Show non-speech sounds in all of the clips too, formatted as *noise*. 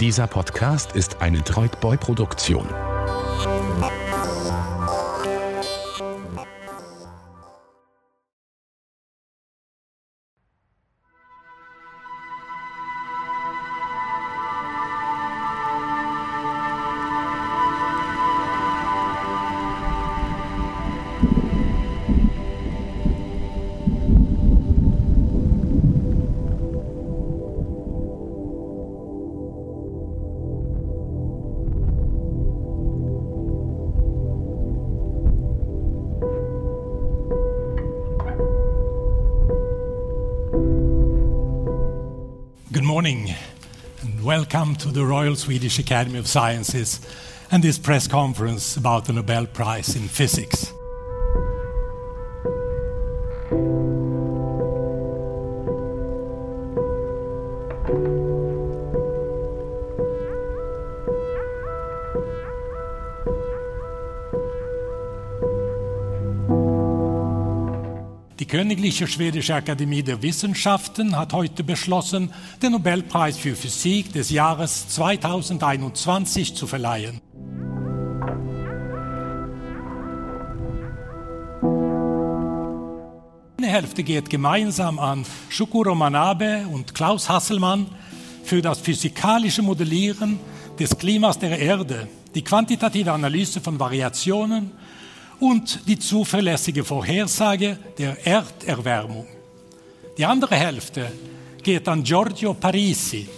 Dieser Podcast ist eine Droidboy-Produktion. To the Royal Swedish Academy of Sciences and this press conference about the Nobel Prize in Physics. Königliche Schwedische Akademie der Wissenschaften hat heute beschlossen, den Nobelpreis für Physik des Jahres 2021 zu verleihen. Eine Hälfte geht gemeinsam an Shukuro Manabe und Klaus Hasselmann für das physikalische Modellieren des Klimas der Erde, die quantitative Analyse von Variationen und die zuverlässige Vorhersage der Erderwärmung. Die andere Hälfte geht an Giorgio Parisi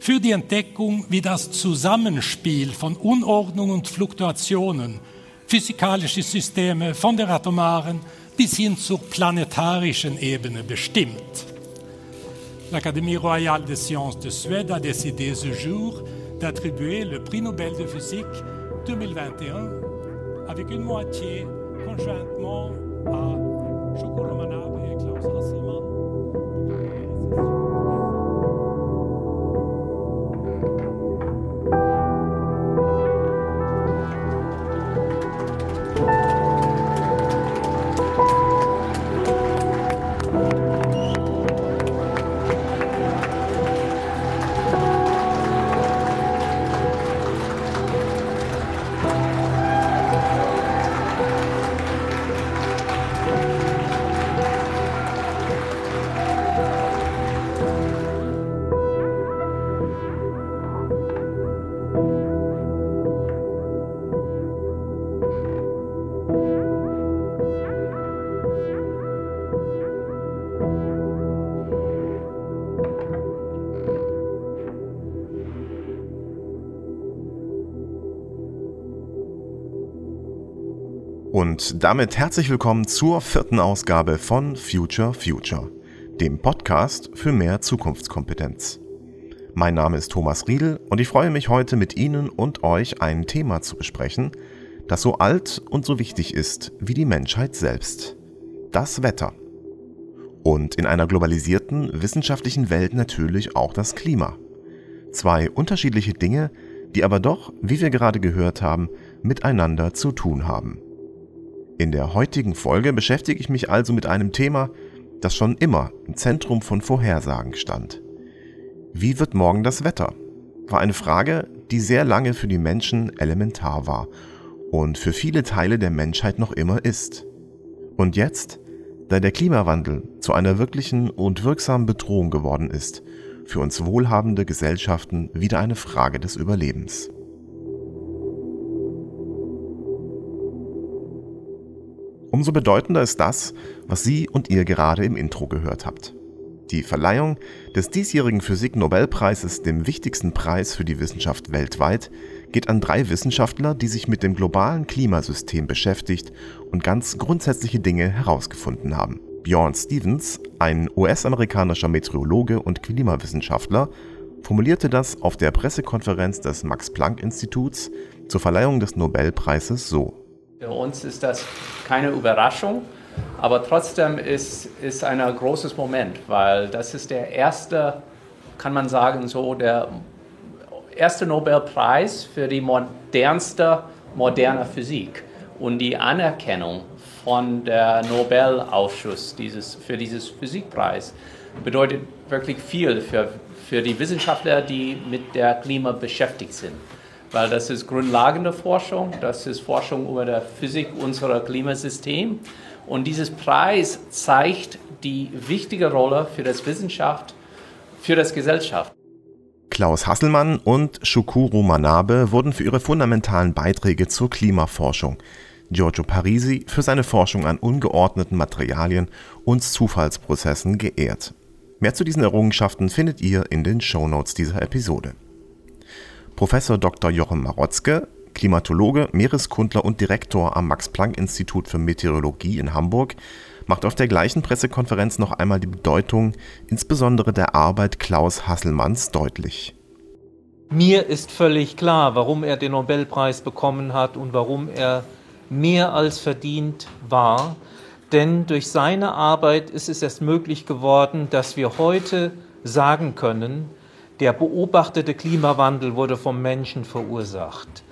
für die Entdeckung, wie das Zusammenspiel von Unordnung und Fluktuationen physikalische Systeme von der atomaren bis hin zur planetarischen Ebene bestimmt. L'Académie royale des sciences de Suède a décidé ce jour d'attribuer le prix Nobel de physique 2021 avec une moitié conjointement à Shukuro Und damit herzlich willkommen zur vierten Ausgabe von Future Future, dem Podcast für mehr Zukunftskompetenz. Mein Name ist Thomas Riedel und ich freue mich heute mit Ihnen und euch ein Thema zu besprechen, das so alt und so wichtig ist wie die Menschheit selbst. Das Wetter. Und in einer globalisierten wissenschaftlichen Welt natürlich auch das Klima. Zwei unterschiedliche Dinge, die aber doch, wie wir gerade gehört haben, miteinander zu tun haben. In der heutigen Folge beschäftige ich mich also mit einem Thema, das schon immer im Zentrum von Vorhersagen stand. Wie wird morgen das Wetter? War eine Frage, die sehr lange für die Menschen elementar war und für viele Teile der Menschheit noch immer ist. Und jetzt, da der Klimawandel zu einer wirklichen und wirksamen Bedrohung geworden ist, für uns wohlhabende Gesellschaften wieder eine Frage des Überlebens. Umso bedeutender ist das, was Sie und ihr gerade im Intro gehört habt. Die Verleihung des diesjährigen Physik-Nobelpreises, dem wichtigsten Preis für die Wissenschaft weltweit, geht an drei Wissenschaftler, die sich mit dem globalen Klimasystem beschäftigt und ganz grundsätzliche Dinge herausgefunden haben. Bjorn Stevens, ein US-amerikanischer Meteorologe und Klimawissenschaftler, formulierte das auf der Pressekonferenz des Max-Planck-Instituts zur Verleihung des Nobelpreises so. Für uns ist das keine Überraschung, aber trotzdem ist es ein großes Moment, weil das ist der erste, kann man sagen, so der erste Nobelpreis für die modernste moderne Physik und die Anerkennung von der Nobelausschuss dieses, für dieses Physikpreis bedeutet wirklich viel für, für die Wissenschaftler, die mit der Klima beschäftigt sind. Weil das ist grundlegende Forschung, das ist Forschung über die Physik unserer Klimasystem. Und dieses Preis zeigt die wichtige Rolle für das Wissenschaft, für das Gesellschaft. Klaus Hasselmann und Shukuru Manabe wurden für ihre fundamentalen Beiträge zur Klimaforschung, Giorgio Parisi für seine Forschung an ungeordneten Materialien und Zufallsprozessen geehrt. Mehr zu diesen Errungenschaften findet ihr in den Shownotes dieser Episode. Professor Dr. Jochen Marotzke, Klimatologe, Meereskundler und Direktor am Max-Planck-Institut für Meteorologie in Hamburg, macht auf der gleichen Pressekonferenz noch einmal die Bedeutung insbesondere der Arbeit Klaus Hasselmanns deutlich. Mir ist völlig klar, warum er den Nobelpreis bekommen hat und warum er mehr als verdient war. Denn durch seine Arbeit ist es erst möglich geworden, dass wir heute sagen können, der beobachtete Klimawandel wurde vom Menschen verursacht.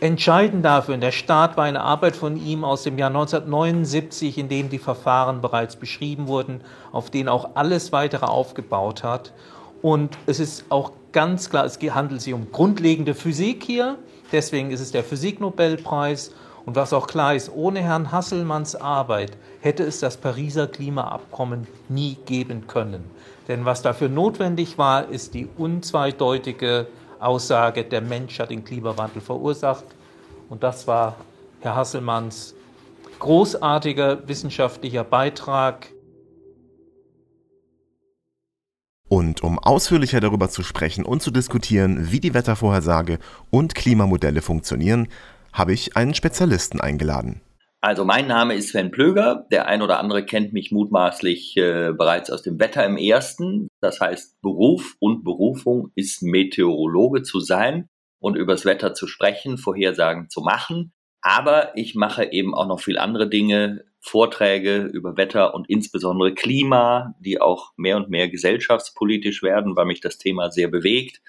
Entscheidend dafür, und der Start war eine Arbeit von ihm aus dem Jahr 1979, in dem die Verfahren bereits beschrieben wurden, auf denen auch alles weitere aufgebaut hat. Und es ist auch ganz klar, es handelt sich um grundlegende Physik hier, deswegen ist es der Physiknobelpreis. Und was auch klar ist, ohne Herrn Hasselmanns Arbeit hätte es das Pariser Klimaabkommen nie geben können. Denn was dafür notwendig war, ist die unzweideutige Aussage, der Mensch hat den Klimawandel verursacht. Und das war Herr Hasselmanns großartiger wissenschaftlicher Beitrag. Und um ausführlicher darüber zu sprechen und zu diskutieren, wie die Wettervorhersage und Klimamodelle funktionieren, habe ich einen Spezialisten eingeladen. Also mein Name ist Sven Plöger. Der ein oder andere kennt mich mutmaßlich äh, bereits aus dem Wetter im Ersten. Das heißt, Beruf und Berufung ist Meteorologe zu sein und übers Wetter zu sprechen, Vorhersagen zu machen. Aber ich mache eben auch noch viel andere Dinge, Vorträge über Wetter und insbesondere Klima, die auch mehr und mehr gesellschaftspolitisch werden, weil mich das Thema sehr bewegt.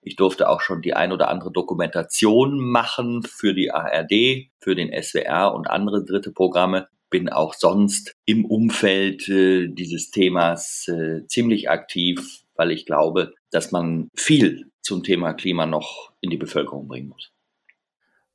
Ich durfte auch schon die ein oder andere Dokumentation machen für die ARD, für den SWR und andere dritte Programme. Bin auch sonst im Umfeld äh, dieses Themas äh, ziemlich aktiv, weil ich glaube, dass man viel zum Thema Klima noch in die Bevölkerung bringen muss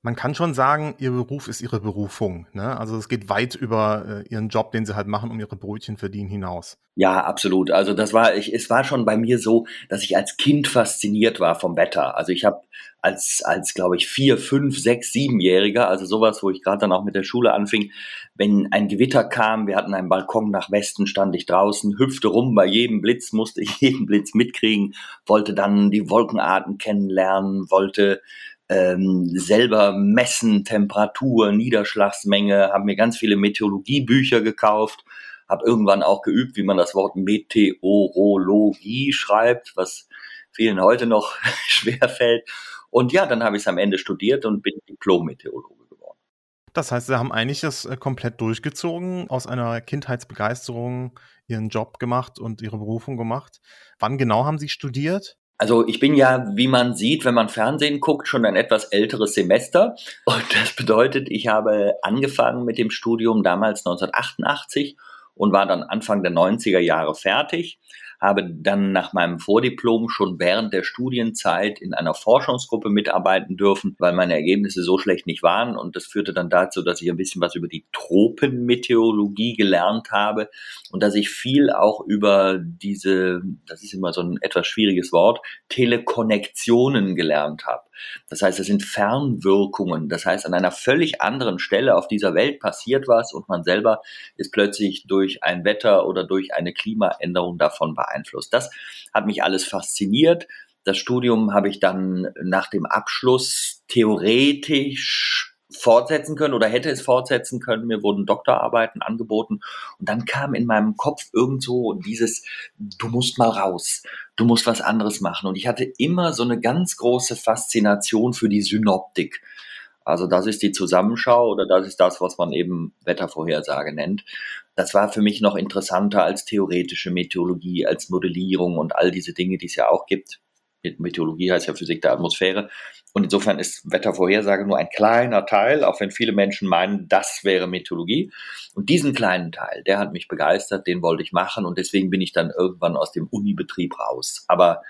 man kann schon sagen, ihr Beruf ist ihre Berufung. Ne? Also es geht weit über äh, ihren Job, den sie halt machen, um ihre Brötchen verdienen hinaus. Ja, absolut. Also das war, ich, es war schon bei mir so, dass ich als Kind fasziniert war vom Wetter. Also ich habe als, als glaube ich, vier, fünf, sechs, siebenjähriger, also sowas, wo ich gerade dann auch mit der Schule anfing, wenn ein Gewitter kam, wir hatten einen Balkon nach Westen, stand ich draußen, hüpfte rum bei jedem Blitz, musste ich *laughs* jeden Blitz mitkriegen, wollte dann die Wolkenarten kennenlernen, wollte ähm, selber messen, Temperatur, Niederschlagsmenge, habe mir ganz viele Meteorologiebücher gekauft, habe irgendwann auch geübt, wie man das Wort Meteorologie schreibt, was vielen heute noch *laughs* schwer fällt. Und ja, dann habe ich es am Ende studiert und bin Diplom-Meteorologe geworden. Das heißt, Sie haben eigentlich das äh, komplett durchgezogen, aus einer Kindheitsbegeisterung Ihren Job gemacht und Ihre Berufung gemacht. Wann genau haben Sie studiert? Also ich bin ja, wie man sieht, wenn man Fernsehen guckt, schon ein etwas älteres Semester. Und das bedeutet, ich habe angefangen mit dem Studium damals 1988 und war dann Anfang der 90er Jahre fertig habe dann nach meinem Vordiplom schon während der Studienzeit in einer Forschungsgruppe mitarbeiten dürfen, weil meine Ergebnisse so schlecht nicht waren. Und das führte dann dazu, dass ich ein bisschen was über die Tropenmeteorologie gelernt habe und dass ich viel auch über diese, das ist immer so ein etwas schwieriges Wort, Telekonnektionen gelernt habe. Das heißt, es sind Fernwirkungen. Das heißt, an einer völlig anderen Stelle auf dieser Welt passiert was und man selber ist plötzlich durch ein Wetter oder durch eine Klimaänderung davon beeinflusst. Das hat mich alles fasziniert. Das Studium habe ich dann nach dem Abschluss theoretisch fortsetzen können oder hätte es fortsetzen können. Mir wurden Doktorarbeiten angeboten und dann kam in meinem Kopf irgend so dieses, du musst mal raus, du musst was anderes machen. Und ich hatte immer so eine ganz große Faszination für die Synoptik. Also das ist die Zusammenschau oder das ist das, was man eben Wettervorhersage nennt. Das war für mich noch interessanter als theoretische Meteorologie, als Modellierung und all diese Dinge, die es ja auch gibt. Meteorologie heißt ja Physik der Atmosphäre. Und insofern ist Wettervorhersage nur ein kleiner Teil, auch wenn viele Menschen meinen, das wäre Meteorologie. Und diesen kleinen Teil, der hat mich begeistert, den wollte ich machen und deswegen bin ich dann irgendwann aus dem Unibetrieb raus. Aber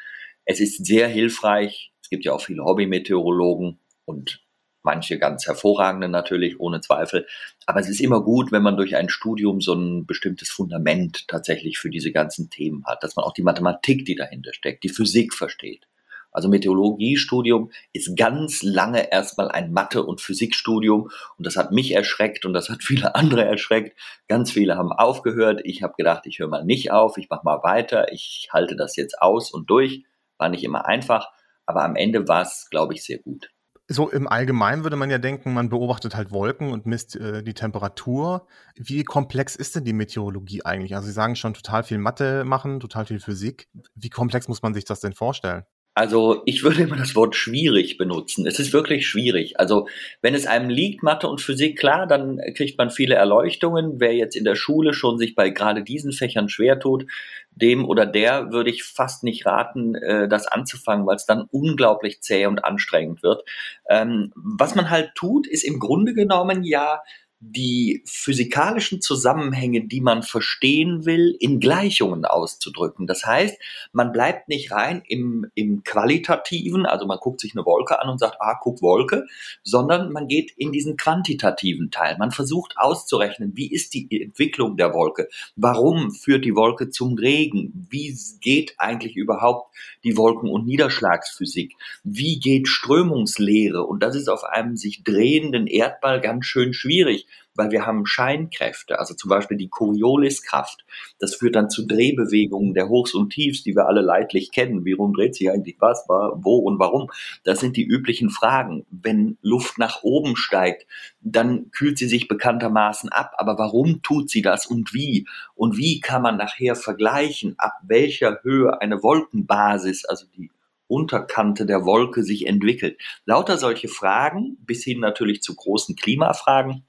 es ist sehr hilfreich. Es gibt ja auch viele Hobby-Meteorologen und manche ganz hervorragende natürlich, ohne Zweifel. Aber es ist immer gut, wenn man durch ein Studium so ein bestimmtes Fundament tatsächlich für diese ganzen Themen hat, dass man auch die Mathematik, die dahinter steckt, die Physik versteht. Also Meteorologiestudium ist ganz lange erstmal ein Mathe- und Physikstudium und das hat mich erschreckt und das hat viele andere erschreckt. Ganz viele haben aufgehört. Ich habe gedacht, ich höre mal nicht auf, ich mache mal weiter, ich halte das jetzt aus und durch. War nicht immer einfach, aber am Ende war es, glaube ich, sehr gut so im Allgemeinen würde man ja denken, man beobachtet halt Wolken und misst äh, die Temperatur. Wie komplex ist denn die Meteorologie eigentlich? Also Sie sagen schon total viel Mathe machen, total viel Physik. Wie komplex muss man sich das denn vorstellen? Also ich würde immer das Wort schwierig benutzen. Es ist wirklich schwierig. Also wenn es einem liegt, Mathe und Physik, klar, dann kriegt man viele Erleuchtungen. Wer jetzt in der Schule schon sich bei gerade diesen Fächern schwer tut, dem oder der würde ich fast nicht raten, äh, das anzufangen, weil es dann unglaublich zäh und anstrengend wird. Ähm, was man halt tut, ist im Grunde genommen ja die physikalischen Zusammenhänge, die man verstehen will, in Gleichungen auszudrücken. Das heißt, man bleibt nicht rein im, im Qualitativen, also man guckt sich eine Wolke an und sagt, ah, guck Wolke, sondern man geht in diesen quantitativen Teil. Man versucht auszurechnen, wie ist die Entwicklung der Wolke? Warum führt die Wolke zum Regen? Wie geht eigentlich überhaupt die Wolken- und Niederschlagsphysik? Wie geht Strömungslehre? Und das ist auf einem sich drehenden Erdball ganz schön schwierig weil wir haben Scheinkräfte, also zum Beispiel die Corioliskraft. Das führt dann zu Drehbewegungen der Hochs und Tiefs, die wir alle leidlich kennen. Wie rum dreht sich eigentlich was, wo und warum? Das sind die üblichen Fragen. Wenn Luft nach oben steigt, dann kühlt sie sich bekanntermaßen ab. Aber warum tut sie das und wie? Und wie kann man nachher vergleichen, ab welcher Höhe eine Wolkenbasis, also die Unterkante der Wolke sich entwickelt. Lauter solche Fragen, bis hin natürlich zu großen Klimafragen,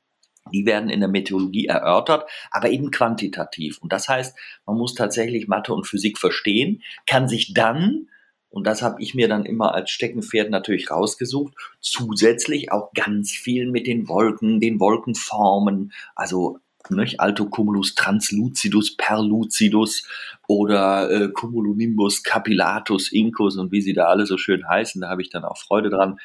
die werden in der Meteorologie erörtert, aber eben quantitativ. Und das heißt, man muss tatsächlich Mathe und Physik verstehen, kann sich dann, und das habe ich mir dann immer als Steckenpferd natürlich rausgesucht, zusätzlich auch ganz viel mit den Wolken, den Wolkenformen, also nicht? Altocumulus translucidus perlucidus oder äh, Cumulonimbus capillatus incus und wie sie da alle so schön heißen, da habe ich dann auch Freude dran,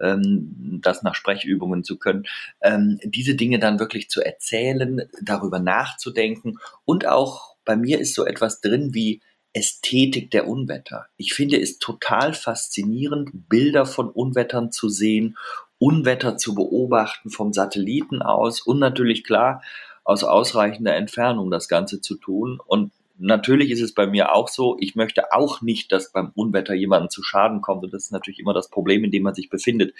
ähm, das nach Sprechübungen zu können. Ähm, diese Dinge dann wirklich zu erzählen, darüber nachzudenken und auch bei mir ist so etwas drin wie Ästhetik der Unwetter. Ich finde es total faszinierend, Bilder von Unwettern zu sehen, Unwetter zu beobachten vom Satelliten aus und natürlich klar aus ausreichender Entfernung das Ganze zu tun. Und natürlich ist es bei mir auch so, ich möchte auch nicht, dass beim Unwetter jemandem zu Schaden kommt. Und das ist natürlich immer das Problem, in dem man sich befindet.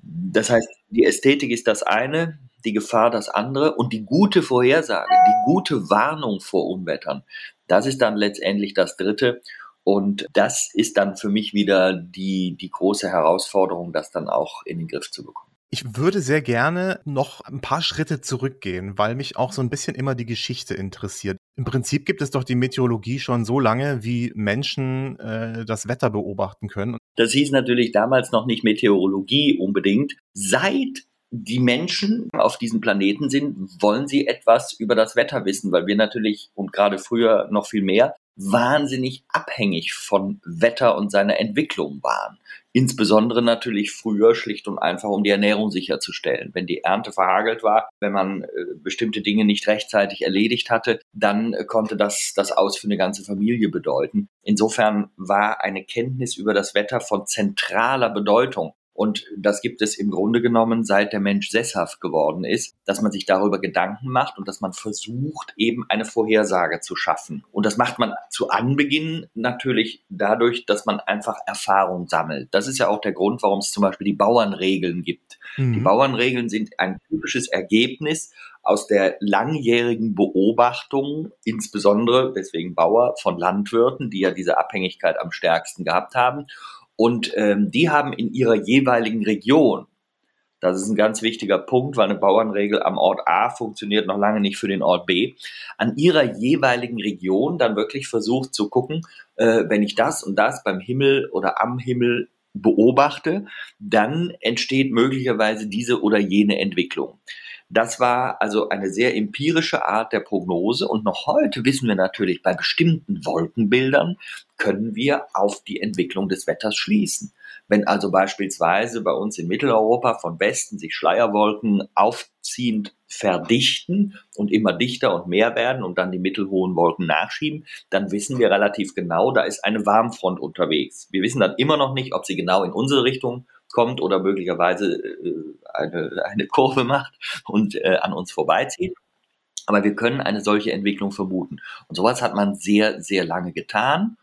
Das heißt, die Ästhetik ist das eine, die Gefahr das andere und die gute Vorhersage, die gute Warnung vor Unwettern, das ist dann letztendlich das dritte. Und das ist dann für mich wieder die, die große Herausforderung, das dann auch in den Griff zu bekommen. Ich würde sehr gerne noch ein paar Schritte zurückgehen, weil mich auch so ein bisschen immer die Geschichte interessiert. Im Prinzip gibt es doch die Meteorologie schon so lange, wie Menschen äh, das Wetter beobachten können. Das hieß natürlich damals noch nicht Meteorologie unbedingt. Seit die Menschen auf diesem Planeten sind, wollen sie etwas über das Wetter wissen, weil wir natürlich und gerade früher noch viel mehr wahnsinnig abhängig von Wetter und seiner Entwicklung waren. Insbesondere natürlich früher schlicht und einfach, um die Ernährung sicherzustellen. Wenn die Ernte verhagelt war, wenn man äh, bestimmte Dinge nicht rechtzeitig erledigt hatte, dann äh, konnte das das Aus für eine ganze Familie bedeuten. Insofern war eine Kenntnis über das Wetter von zentraler Bedeutung. Und das gibt es im Grunde genommen, seit der Mensch sesshaft geworden ist, dass man sich darüber Gedanken macht und dass man versucht, eben eine Vorhersage zu schaffen. Und das macht man zu Anbeginn natürlich dadurch, dass man einfach Erfahrung sammelt. Das ist ja auch der Grund, warum es zum Beispiel die Bauernregeln gibt. Mhm. Die Bauernregeln sind ein typisches Ergebnis aus der langjährigen Beobachtung, insbesondere deswegen Bauer von Landwirten, die ja diese Abhängigkeit am stärksten gehabt haben und ähm, die haben in ihrer jeweiligen Region Das ist ein ganz wichtiger Punkt, weil eine Bauernregel am Ort A funktioniert noch lange nicht für den Ort B. An ihrer jeweiligen Region dann wirklich versucht zu gucken, äh, wenn ich das und das beim Himmel oder am Himmel beobachte, dann entsteht möglicherweise diese oder jene Entwicklung. Das war also eine sehr empirische Art der Prognose und noch heute wissen wir natürlich, bei bestimmten Wolkenbildern können wir auf die Entwicklung des Wetters schließen. Wenn also beispielsweise bei uns in Mitteleuropa von Westen sich Schleierwolken aufziehend verdichten und immer dichter und mehr werden und dann die mittelhohen Wolken nachschieben, dann wissen wir relativ genau, da ist eine Warmfront unterwegs. Wir wissen dann immer noch nicht, ob sie genau in unsere Richtung kommt oder möglicherweise äh, eine, eine Kurve macht und äh, an uns vorbeizieht. Aber wir können eine solche Entwicklung vermuten. Und sowas hat man sehr, sehr lange getan.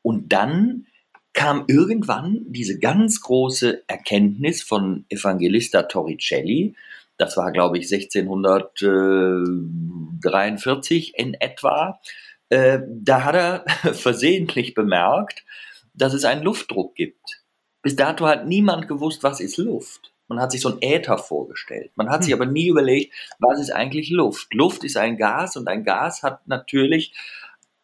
Und dann kam irgendwann diese ganz große Erkenntnis von Evangelista Torricelli, das war, glaube ich, 1643 in etwa. Äh, da hat er *laughs* versehentlich bemerkt, dass es einen Luftdruck gibt. Bis dato hat niemand gewusst, was ist Luft. Man hat sich so ein Äther vorgestellt. Man hat sich hm. aber nie überlegt, was ist eigentlich Luft. Luft ist ein Gas und ein Gas hat natürlich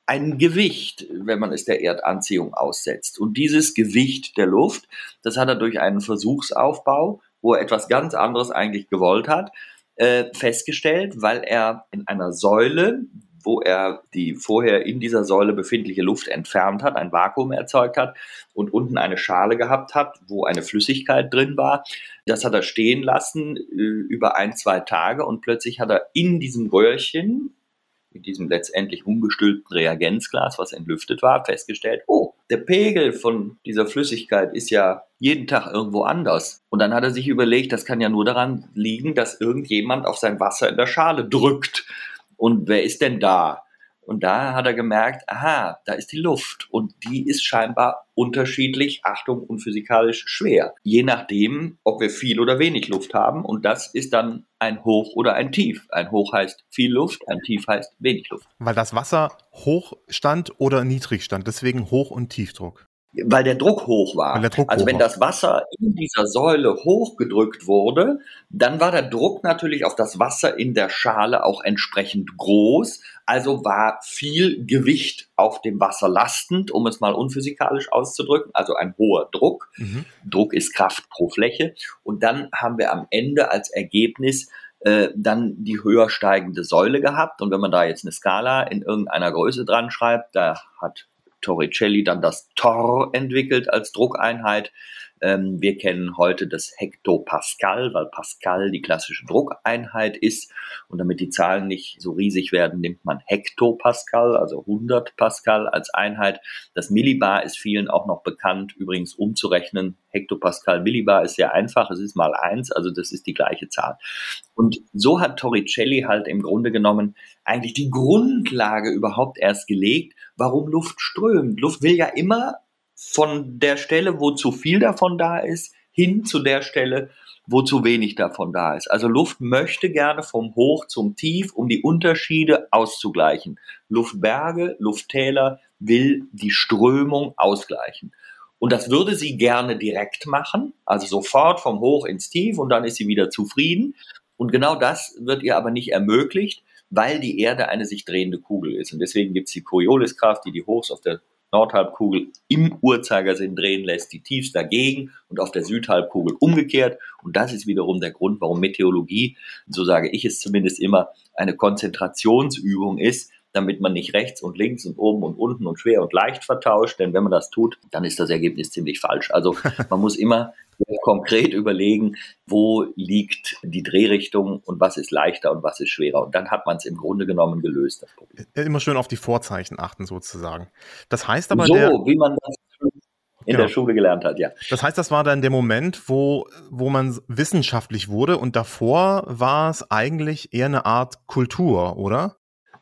ein Gewicht, wenn man es der Erdanziehung aussetzt. Und dieses Gewicht der Luft, das hat er durch einen Versuchsaufbau, wo er etwas ganz anderes eigentlich gewollt hat, äh, festgestellt, weil er in einer Säule, wo er die vorher in dieser Säule befindliche Luft entfernt hat, ein Vakuum erzeugt hat und unten eine Schale gehabt hat, wo eine Flüssigkeit drin war. Das hat er stehen lassen äh, über ein, zwei Tage und plötzlich hat er in diesem Röhrchen mit diesem letztendlich umgestülpten Reagenzglas, was entlüftet war, festgestellt, oh, der Pegel von dieser Flüssigkeit ist ja jeden Tag irgendwo anders. Und dann hat er sich überlegt, das kann ja nur daran liegen, dass irgendjemand auf sein Wasser in der Schale drückt. Und wer ist denn da? Und da hat er gemerkt, aha, da ist die Luft und die ist scheinbar unterschiedlich, Achtung, und physikalisch schwer. Je nachdem, ob wir viel oder wenig Luft haben. Und das ist dann ein Hoch oder ein Tief. Ein Hoch heißt viel Luft, ein Tief heißt wenig Luft. Weil das Wasser hoch stand oder niedrig stand, deswegen Hoch- und Tiefdruck weil der Druck hoch war. Druck also hoch wenn war. das Wasser in dieser Säule hochgedrückt wurde, dann war der Druck natürlich auf das Wasser in der Schale auch entsprechend groß. Also war viel Gewicht auf dem Wasser lastend, um es mal unphysikalisch auszudrücken. Also ein hoher Druck. Mhm. Druck ist Kraft pro Fläche. Und dann haben wir am Ende als Ergebnis äh, dann die höher steigende Säule gehabt. Und wenn man da jetzt eine Skala in irgendeiner Größe dran schreibt, da hat Torricelli dann das Tor entwickelt als Druckeinheit. Ähm, wir kennen heute das Hektopascal, weil Pascal die klassische Druckeinheit ist. Und damit die Zahlen nicht so riesig werden, nimmt man Hektopascal, also 100 Pascal als Einheit. Das Millibar ist vielen auch noch bekannt, übrigens umzurechnen. Hektopascal, Millibar ist sehr einfach, es ist mal eins, also das ist die gleiche Zahl. Und so hat Torricelli halt im Grunde genommen eigentlich die Grundlage überhaupt erst gelegt, warum Luft strömt. Luft will ja immer von der Stelle, wo zu viel davon da ist, hin zu der Stelle, wo zu wenig davon da ist. Also Luft möchte gerne vom Hoch zum Tief, um die Unterschiede auszugleichen. Luftberge, Lufttäler will die Strömung ausgleichen. Und das würde sie gerne direkt machen, also sofort vom Hoch ins Tief und dann ist sie wieder zufrieden. Und genau das wird ihr aber nicht ermöglicht, weil die Erde eine sich drehende Kugel ist. Und deswegen gibt es die Corioliskraft, die die Hochs auf der Nordhalbkugel im Uhrzeigersinn drehen lässt, die Tiefs dagegen und auf der Südhalbkugel umgekehrt. Und das ist wiederum der Grund, warum Meteorologie, so sage ich es zumindest immer, eine Konzentrationsübung ist, damit man nicht rechts und links und oben und unten und schwer und leicht vertauscht. Denn wenn man das tut, dann ist das Ergebnis ziemlich falsch. Also *laughs* man muss immer konkret überlegen, wo liegt die Drehrichtung und was ist leichter und was ist schwerer. Und dann hat man es im Grunde genommen gelöst, das Problem. Immer schön auf die Vorzeichen achten, sozusagen. Das heißt aber. So, wie man das in genau. der Schule gelernt hat, ja. Das heißt, das war dann der Moment, wo, wo man wissenschaftlich wurde und davor war es eigentlich eher eine Art Kultur, oder?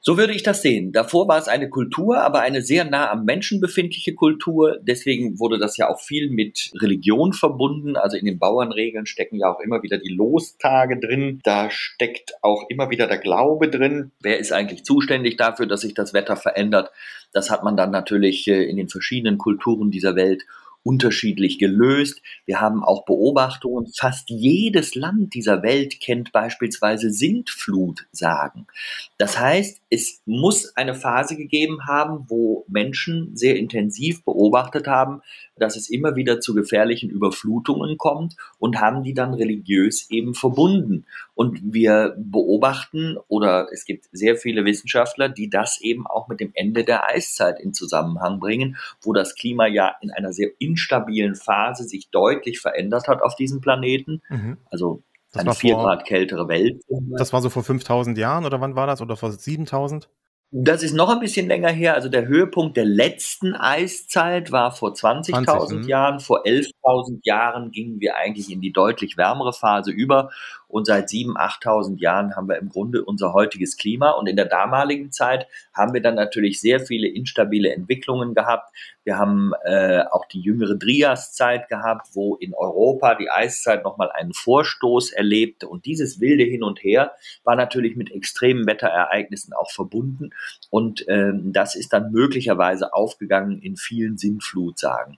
So würde ich das sehen. Davor war es eine Kultur, aber eine sehr nah am Menschen befindliche Kultur. Deswegen wurde das ja auch viel mit Religion verbunden. Also in den Bauernregeln stecken ja auch immer wieder die Lostage drin. Da steckt auch immer wieder der Glaube drin. Wer ist eigentlich zuständig dafür, dass sich das Wetter verändert? Das hat man dann natürlich äh, in den verschiedenen Kulturen dieser Welt unterschiedlich gelöst. Wir haben auch Beobachtungen. Fast jedes Land dieser Welt kennt beispielsweise Sintflutsagen. Das heißt, es muss eine Phase gegeben haben, wo Menschen sehr intensiv beobachtet haben, dass es immer wieder zu gefährlichen Überflutungen kommt und haben die dann religiös eben verbunden. Und wir beobachten oder es gibt sehr viele Wissenschaftler, die das eben auch mit dem Ende der Eiszeit in Zusammenhang bringen, wo das Klima ja in einer sehr instabilen Phase sich deutlich verändert hat auf diesem Planeten. Mhm. Also das eine vier Grad kältere Welt. Das war so vor 5000 Jahren oder wann war das? Oder vor 7000? Das ist noch ein bisschen länger her. Also der Höhepunkt der letzten Eiszeit war vor 20.000 20, hm. Jahren. Vor 11.000 Jahren gingen wir eigentlich in die deutlich wärmere Phase über. Und seit 7.000, 8.000 Jahren haben wir im Grunde unser heutiges Klima. Und in der damaligen Zeit haben wir dann natürlich sehr viele instabile Entwicklungen gehabt. Wir haben äh, auch die jüngere Driaszeit gehabt, wo in Europa die Eiszeit nochmal einen Vorstoß erlebte. Und dieses wilde Hin und Her war natürlich mit extremen Wetterereignissen auch verbunden. Und ähm, das ist dann möglicherweise aufgegangen in vielen Sinnflutsagen.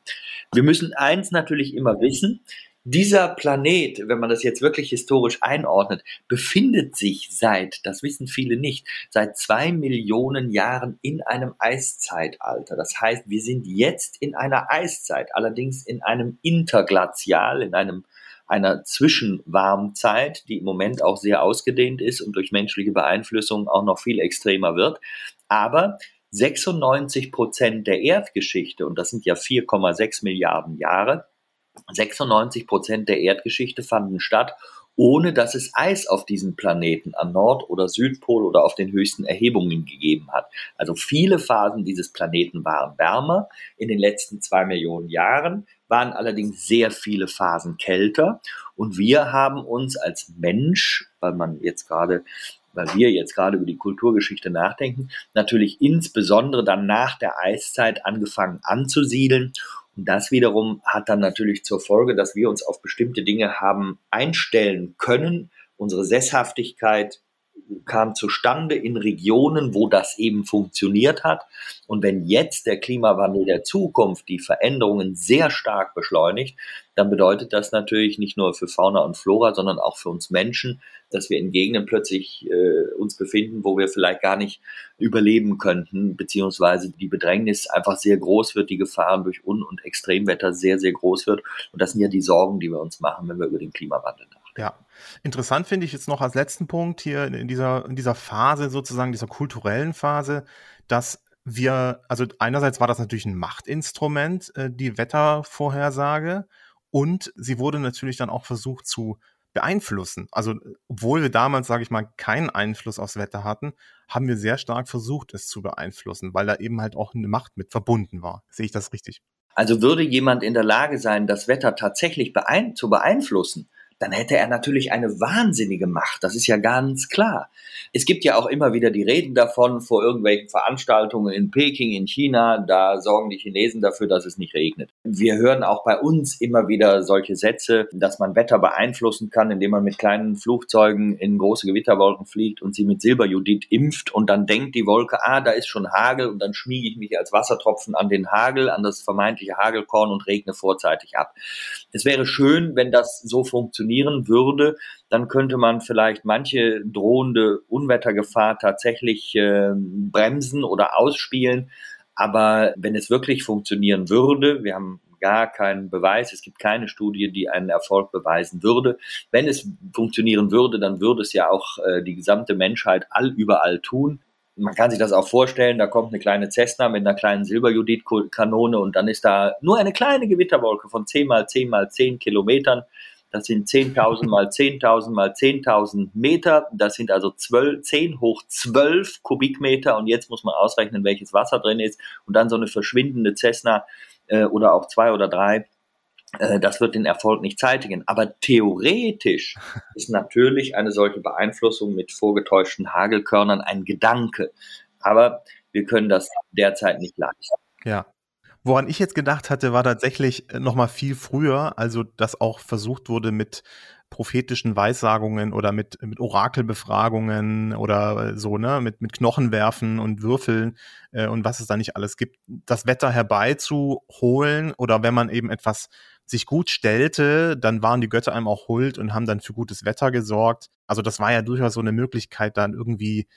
Wir müssen eins natürlich immer wissen, dieser Planet, wenn man das jetzt wirklich historisch einordnet, befindet sich seit, das wissen viele nicht, seit zwei Millionen Jahren in einem Eiszeitalter. Das heißt, wir sind jetzt in einer Eiszeit, allerdings in einem Interglazial, in einem einer Zwischenwarmzeit, die im Moment auch sehr ausgedehnt ist und durch menschliche Beeinflussung auch noch viel extremer wird. Aber 96 Prozent der Erdgeschichte, und das sind ja 4,6 Milliarden Jahre, 96 Prozent der Erdgeschichte fanden statt, ohne dass es Eis auf diesem Planeten an Nord- oder Südpol oder auf den höchsten Erhebungen gegeben hat. Also viele Phasen dieses Planeten waren wärmer. In den letzten zwei Millionen Jahren waren allerdings sehr viele Phasen kälter. Und wir haben uns als Mensch, weil man jetzt gerade weil wir jetzt gerade über die Kulturgeschichte nachdenken, natürlich insbesondere dann nach der Eiszeit angefangen anzusiedeln das wiederum hat dann natürlich zur Folge, dass wir uns auf bestimmte Dinge haben einstellen können. Unsere Sesshaftigkeit kam zustande in Regionen, wo das eben funktioniert hat. Und wenn jetzt der Klimawandel der Zukunft die Veränderungen sehr stark beschleunigt, dann bedeutet das natürlich nicht nur für Fauna und Flora, sondern auch für uns Menschen, dass wir in Gegenden plötzlich äh, uns befinden, wo wir vielleicht gar nicht überleben könnten, beziehungsweise die Bedrängnis einfach sehr groß wird, die Gefahren durch Un- und Extremwetter sehr, sehr groß wird. Und das sind ja die Sorgen, die wir uns machen, wenn wir über den Klimawandel nachdenken. Ja, interessant finde ich jetzt noch als letzten Punkt hier in dieser, in dieser Phase sozusagen, dieser kulturellen Phase, dass wir, also einerseits war das natürlich ein Machtinstrument, äh, die Wettervorhersage, und sie wurde natürlich dann auch versucht zu beeinflussen. Also, obwohl wir damals, sage ich mal, keinen Einfluss aufs Wetter hatten, haben wir sehr stark versucht, es zu beeinflussen, weil da eben halt auch eine Macht mit verbunden war. Sehe ich das richtig? Also würde jemand in der Lage sein, das Wetter tatsächlich beein zu beeinflussen, dann hätte er natürlich eine wahnsinnige Macht. Das ist ja ganz klar. Es gibt ja auch immer wieder die Reden davon vor irgendwelchen Veranstaltungen in Peking, in China. Da sorgen die Chinesen dafür, dass es nicht regnet. Wir hören auch bei uns immer wieder solche Sätze, dass man Wetter beeinflussen kann, indem man mit kleinen Flugzeugen in große Gewitterwolken fliegt und sie mit Silberjodid impft und dann denkt die Wolke, ah, da ist schon Hagel und dann schmiege ich mich als Wassertropfen an den Hagel, an das vermeintliche Hagelkorn und regne vorzeitig ab. Es wäre schön, wenn das so funktionieren würde, dann könnte man vielleicht manche drohende Unwettergefahr tatsächlich äh, bremsen oder ausspielen. Aber wenn es wirklich funktionieren würde, wir haben gar keinen Beweis, es gibt keine Studie, die einen Erfolg beweisen würde. Wenn es funktionieren würde, dann würde es ja auch äh, die gesamte Menschheit all überall tun. Man kann sich das auch vorstellen, da kommt eine kleine Cessna mit einer kleinen Silberjodid-Kanone und dann ist da nur eine kleine Gewitterwolke von 10 mal 10 mal 10 Kilometern. Das sind 10.000 mal 10.000 mal 10.000 Meter. Das sind also 12, 10 hoch 12 Kubikmeter. Und jetzt muss man ausrechnen, welches Wasser drin ist. Und dann so eine verschwindende Cessna äh, oder auch zwei oder drei. Äh, das wird den Erfolg nicht zeitigen. Aber theoretisch *laughs* ist natürlich eine solche Beeinflussung mit vorgetäuschten Hagelkörnern ein Gedanke. Aber wir können das derzeit nicht leisten. Ja, Woran ich jetzt gedacht hatte, war tatsächlich äh, noch mal viel früher, also dass auch versucht wurde mit prophetischen Weissagungen oder mit, mit Orakelbefragungen oder so, ne, mit, mit Knochenwerfen und Würfeln äh, und was es da nicht alles gibt, das Wetter herbeizuholen oder wenn man eben etwas sich gut stellte, dann waren die Götter einem auch huld und haben dann für gutes Wetter gesorgt. Also das war ja durchaus so eine Möglichkeit, dann irgendwie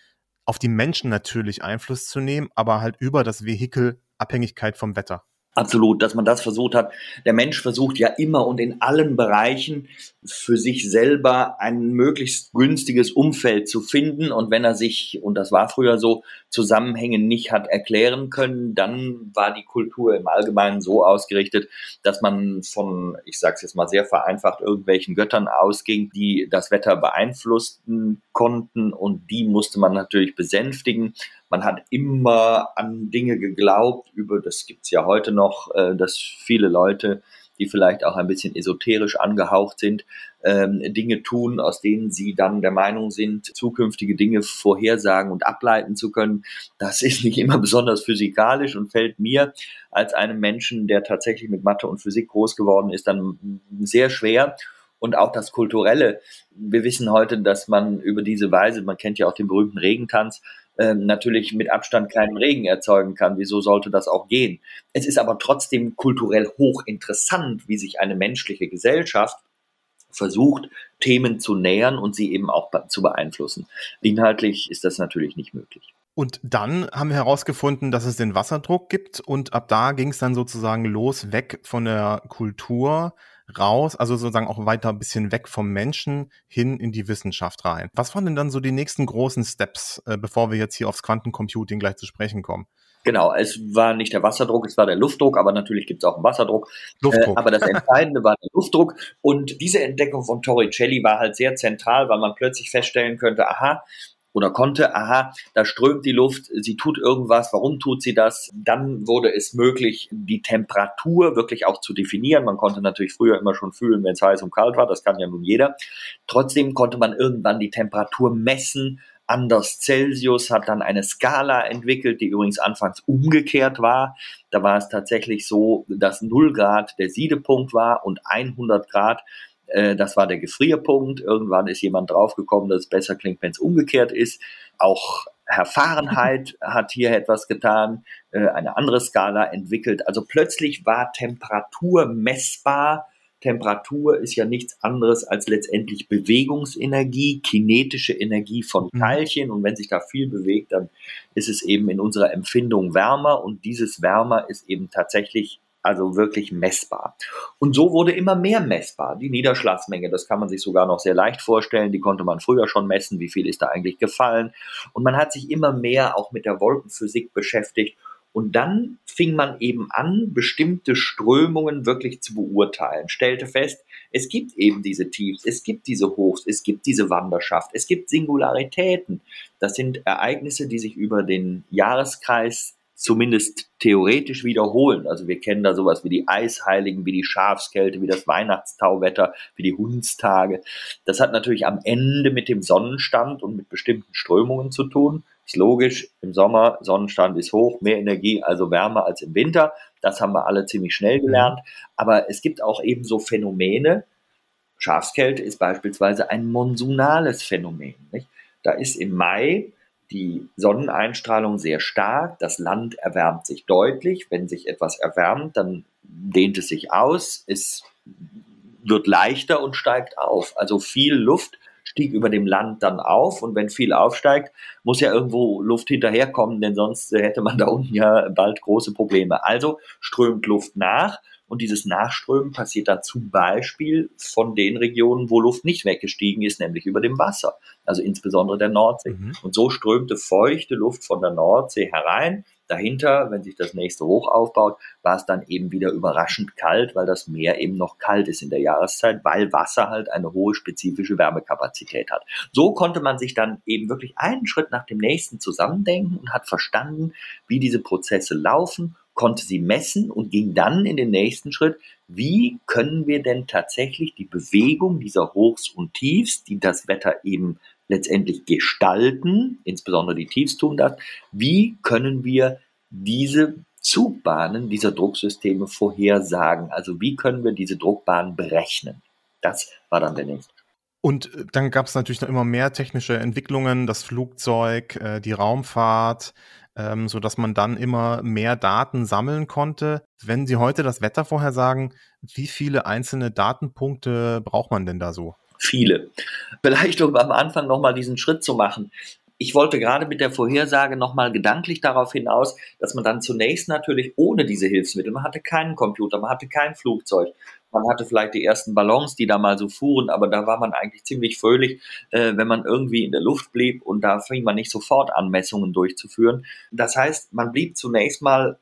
auf die Menschen natürlich Einfluss zu nehmen, aber halt über das Vehikel Abhängigkeit vom Wetter. Absolut, dass man das versucht hat. Der Mensch versucht ja immer und in allen Bereichen für sich selber ein möglichst günstiges Umfeld zu finden. Und wenn er sich, und das war früher so, Zusammenhänge nicht hat erklären können, dann war die Kultur im Allgemeinen so ausgerichtet, dass man von, ich sage es jetzt mal sehr vereinfacht, irgendwelchen Göttern ausging, die das Wetter beeinflussen konnten und die musste man natürlich besänftigen. Man hat immer an Dinge geglaubt, über das gibt's ja heute noch, äh, dass viele Leute, die vielleicht auch ein bisschen esoterisch angehaucht sind, ähm, Dinge tun, aus denen sie dann der Meinung sind, zukünftige Dinge vorhersagen und ableiten zu können. Das ist nicht immer besonders physikalisch und fällt mir als einem Menschen, der tatsächlich mit Mathe und Physik groß geworden ist, dann sehr schwer und auch das Kulturelle. Wir wissen heute, dass man über diese Weise, man kennt ja auch den berühmten Regentanz, ähm, natürlich mit Abstand keinen Regen erzeugen kann. Wieso sollte das auch gehen? Es ist aber trotzdem kulturell hochinteressant, wie sich eine menschliche Gesellschaft versucht, Themen zu nähern und sie eben auch zu beeinflussen. Inhaltlich ist das natürlich nicht möglich. Und dann haben wir herausgefunden, dass es den Wasserdruck gibt und ab da ging es dann sozusagen los, weg von der Kultur raus, also sozusagen auch weiter ein bisschen weg vom Menschen hin in die Wissenschaft rein. Was waren denn dann so die nächsten großen Steps, äh, bevor wir jetzt hier aufs Quantencomputing gleich zu sprechen kommen? Genau, es war nicht der Wasserdruck, es war der Luftdruck, aber natürlich gibt es auch einen Wasserdruck. Luftdruck. Äh, aber das Entscheidende war der Luftdruck. Und diese Entdeckung von Torricelli war halt sehr zentral, weil man plötzlich feststellen könnte, aha, oder konnte, aha, da strömt die Luft, sie tut irgendwas, warum tut sie das? Dann wurde es möglich, die Temperatur wirklich auch zu definieren. Man konnte natürlich früher immer schon fühlen, wenn es heiß und kalt war, das kann ja nun jeder. Trotzdem konnte man irgendwann die Temperatur messen. Anders Celsius hat dann eine Skala entwickelt, die übrigens anfangs umgekehrt war. Da war es tatsächlich so, dass 0 Grad der Siedepunkt war und 100 Grad äh, das war der Gefrierpunkt. Irgendwann ist jemand draufgekommen, dass es besser klingt, wenn es umgekehrt ist. Auch Herr Fahrenheit *laughs* hat hier etwas getan, äh, eine andere Skala entwickelt. Also plötzlich war Temperatur messbar. Temperatur ist ja nichts anderes als letztendlich Bewegungsenergie, kinetische Energie von mhm. Teilchen. Und wenn sich da viel bewegt, dann ist es eben in unserer Empfindung wärmer. Und dieses Wärmer ist eben tatsächlich also wirklich messbar. Und so wurde immer mehr messbar. Die Niederschlagsmenge, das kann man sich sogar noch sehr leicht vorstellen, die konnte man früher schon messen, wie viel ist da eigentlich gefallen. Und man hat sich immer mehr auch mit der Wolkenphysik beschäftigt. Und dann fing man eben an, bestimmte Strömungen wirklich zu beurteilen, stellte fest, es gibt eben diese Tiefs, es gibt diese Hochs, es gibt diese Wanderschaft, es gibt Singularitäten. Das sind Ereignisse, die sich über den Jahreskreis zumindest theoretisch wiederholen. Also wir kennen da sowas wie die Eisheiligen, wie die Schafskälte, wie das Weihnachtstauwetter, wie die Hundstage. Das hat natürlich am Ende mit dem Sonnenstand und mit bestimmten Strömungen zu tun. Ist logisch, im Sommer Sonnenstand ist hoch, mehr Energie, also wärmer als im Winter. Das haben wir alle ziemlich schnell gelernt. Aber es gibt auch eben so Phänomene. Schafskälte ist beispielsweise ein monsunales Phänomen. Nicht? Da ist im Mai die Sonneneinstrahlung sehr stark, das Land erwärmt sich deutlich. Wenn sich etwas erwärmt, dann dehnt es sich aus, es wird leichter und steigt auf. Also viel Luft stieg über dem Land dann auf und wenn viel aufsteigt, muss ja irgendwo Luft hinterherkommen, denn sonst hätte man da unten ja bald große Probleme. Also strömt Luft nach und dieses Nachströmen passiert dann zum Beispiel von den Regionen, wo Luft nicht weggestiegen ist, nämlich über dem Wasser, also insbesondere der Nordsee. Mhm. Und so strömte feuchte Luft von der Nordsee herein. Dahinter, wenn sich das nächste Hoch aufbaut, war es dann eben wieder überraschend kalt, weil das Meer eben noch kalt ist in der Jahreszeit, weil Wasser halt eine hohe spezifische Wärmekapazität hat. So konnte man sich dann eben wirklich einen Schritt nach dem nächsten zusammendenken und hat verstanden, wie diese Prozesse laufen konnte sie messen und ging dann in den nächsten Schritt, wie können wir denn tatsächlich die Bewegung dieser Hochs und Tiefs, die das Wetter eben letztendlich gestalten, insbesondere die Tiefs tun das, wie können wir diese Zugbahnen dieser Drucksysteme vorhersagen? Also wie können wir diese Druckbahnen berechnen? Das war dann der nächste. Und äh, dann gab es natürlich noch immer mehr technische Entwicklungen, das Flugzeug, äh, die Raumfahrt, ähm, so dass man dann immer mehr Daten sammeln konnte. Wenn Sie heute das Wetter vorhersagen, wie viele einzelne Datenpunkte braucht man denn da so? Viele. Vielleicht um am Anfang nochmal diesen Schritt zu machen. Ich wollte gerade mit der Vorhersage nochmal gedanklich darauf hinaus, dass man dann zunächst natürlich ohne diese Hilfsmittel, man hatte keinen Computer, man hatte kein Flugzeug, man hatte vielleicht die ersten Ballons, die da mal so fuhren, aber da war man eigentlich ziemlich fröhlich, äh, wenn man irgendwie in der Luft blieb und da fing man nicht sofort an, Messungen durchzuführen. Das heißt, man blieb zunächst mal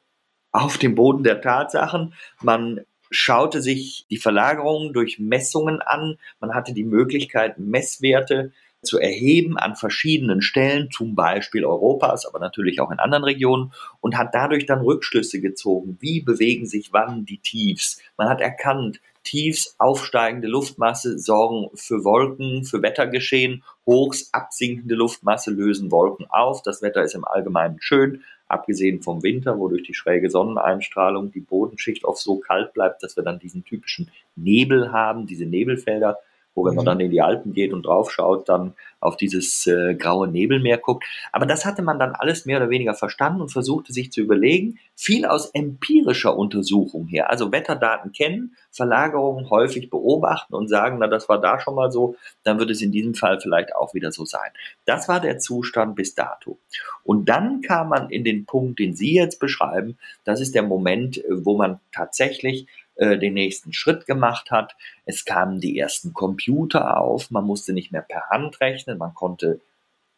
auf dem Boden der Tatsachen. Man schaute sich die Verlagerungen durch Messungen an. Man hatte die Möglichkeit, Messwerte zu erheben an verschiedenen Stellen, zum Beispiel Europas, aber natürlich auch in anderen Regionen, und hat dadurch dann Rückschlüsse gezogen. Wie bewegen sich wann die Tiefs? Man hat erkannt, Tiefs aufsteigende Luftmasse sorgen für Wolken, für Wettergeschehen, Hochs absinkende Luftmasse lösen Wolken auf. Das Wetter ist im Allgemeinen schön, abgesehen vom Winter, wo durch die schräge Sonneneinstrahlung die Bodenschicht oft so kalt bleibt, dass wir dann diesen typischen Nebel haben, diese Nebelfelder wo wenn man mhm. dann in die Alpen geht und draufschaut, dann auf dieses äh, graue Nebelmeer guckt. Aber das hatte man dann alles mehr oder weniger verstanden und versuchte sich zu überlegen, viel aus empirischer Untersuchung her, also Wetterdaten kennen, Verlagerungen häufig beobachten und sagen, na, das war da schon mal so, dann wird es in diesem Fall vielleicht auch wieder so sein. Das war der Zustand bis dato. Und dann kam man in den Punkt, den Sie jetzt beschreiben, das ist der Moment, wo man tatsächlich äh, den nächsten Schritt gemacht hat. Es kamen die ersten Computer auf, man musste nicht mehr per Hand rechnen, man konnte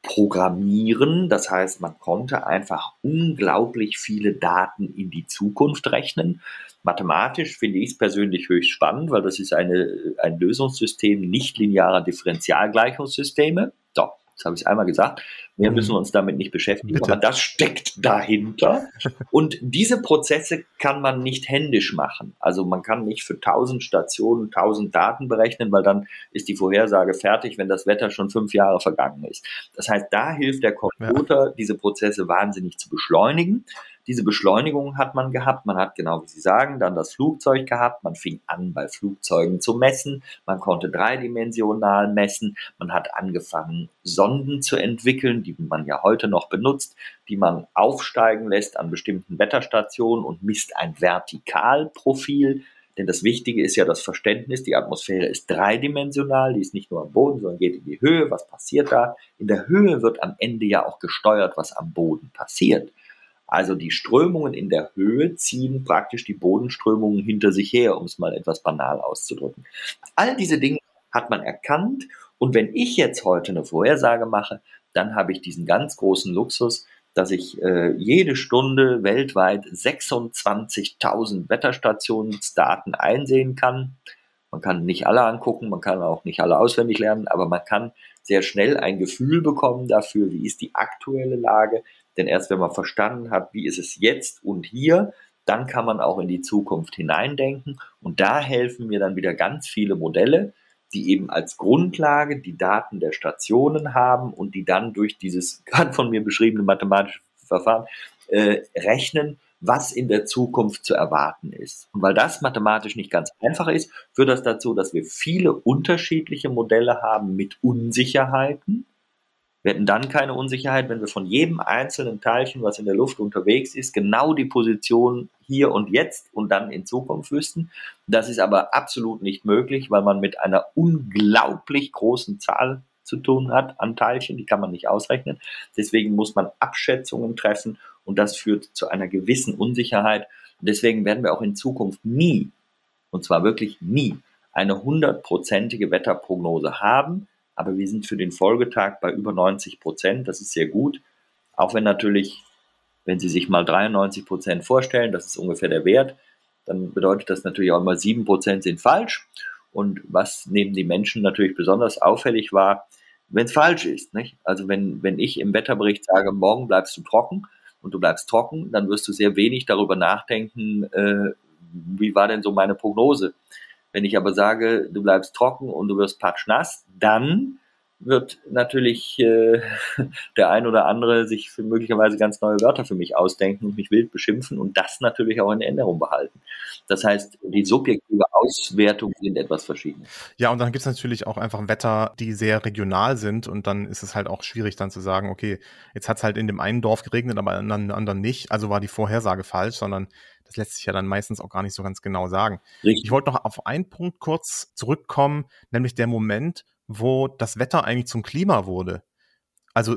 programmieren, das heißt, man konnte einfach unglaublich viele Daten in die Zukunft rechnen. Mathematisch finde ich es persönlich höchst spannend, weil das ist eine, ein Lösungssystem nichtlinearer Differentialgleichungssysteme. So, Jetzt habe ich einmal gesagt. Mehr mhm. müssen wir uns damit nicht beschäftigen, Bitte. aber das steckt dahinter. *laughs* Und diese Prozesse kann man nicht händisch machen. Also man kann nicht für 1000 Stationen 1000 Daten berechnen, weil dann ist die Vorhersage fertig, wenn das Wetter schon fünf Jahre vergangen ist. Das heißt, da hilft der Computer, ja. diese Prozesse wahnsinnig zu beschleunigen. Diese Beschleunigung hat man gehabt. Man hat, genau wie Sie sagen, dann das Flugzeug gehabt. Man fing an, bei Flugzeugen zu messen. Man konnte dreidimensional messen. Man hat angefangen, Sonden zu entwickeln, die man ja heute noch benutzt, die man aufsteigen lässt an bestimmten Wetterstationen und misst ein Vertikalprofil. Denn das Wichtige ist ja das Verständnis, die Atmosphäre ist dreidimensional, die ist nicht nur am Boden, sondern geht in die Höhe. Was passiert da? In der Höhe wird am Ende ja auch gesteuert, was am Boden passiert. Also die Strömungen in der Höhe ziehen praktisch die Bodenströmungen hinter sich her, um es mal etwas banal auszudrücken. All diese Dinge hat man erkannt und wenn ich jetzt heute eine Vorhersage mache, dann habe ich diesen ganz großen Luxus, dass ich äh, jede Stunde weltweit 26.000 Wetterstationsdaten einsehen kann. Man kann nicht alle angucken, man kann auch nicht alle auswendig lernen, aber man kann sehr schnell ein Gefühl bekommen dafür, wie ist die aktuelle Lage, denn erst wenn man verstanden hat, wie ist es jetzt und hier, dann kann man auch in die Zukunft hineindenken. Und da helfen mir dann wieder ganz viele Modelle, die eben als Grundlage die Daten der Stationen haben und die dann durch dieses *laughs* gerade von mir beschriebene mathematische Verfahren äh, rechnen, was in der Zukunft zu erwarten ist. Und weil das mathematisch nicht ganz einfach ist, führt das dazu, dass wir viele unterschiedliche Modelle haben mit Unsicherheiten. Wir hätten dann keine Unsicherheit, wenn wir von jedem einzelnen Teilchen, was in der Luft unterwegs ist, genau die Position hier und jetzt und dann in Zukunft wüssten. Das ist aber absolut nicht möglich, weil man mit einer unglaublich großen Zahl zu tun hat an Teilchen, die kann man nicht ausrechnen. Deswegen muss man Abschätzungen treffen und das führt zu einer gewissen Unsicherheit. Und deswegen werden wir auch in Zukunft nie, und zwar wirklich nie, eine hundertprozentige Wetterprognose haben, aber wir sind für den Folgetag bei über 90 Prozent. Das ist sehr gut. Auch wenn natürlich, wenn Sie sich mal 93 Prozent vorstellen, das ist ungefähr der Wert, dann bedeutet das natürlich auch immer 7 Prozent sind falsch. Und was neben die Menschen natürlich besonders auffällig war, wenn es falsch ist. Nicht? Also wenn, wenn ich im Wetterbericht sage, morgen bleibst du trocken und du bleibst trocken, dann wirst du sehr wenig darüber nachdenken, äh, wie war denn so meine Prognose. Wenn ich aber sage, du bleibst trocken und du wirst patschnass, dann wird natürlich äh, *laughs* der ein oder andere sich für möglicherweise ganz neue Wörter für mich ausdenken und mich wild beschimpfen und das natürlich auch in Erinnerung behalten. Das heißt, die subjektive Auswertung sind etwas verschieden. Ja, und dann gibt es natürlich auch einfach Wetter, die sehr regional sind und dann ist es halt auch schwierig dann zu sagen, okay, jetzt hat es halt in dem einen Dorf geregnet, aber in einem anderen nicht, also war die Vorhersage falsch, sondern das lässt sich ja dann meistens auch gar nicht so ganz genau sagen. Richtig. Ich wollte noch auf einen Punkt kurz zurückkommen, nämlich der Moment, wo das Wetter eigentlich zum Klima wurde. Also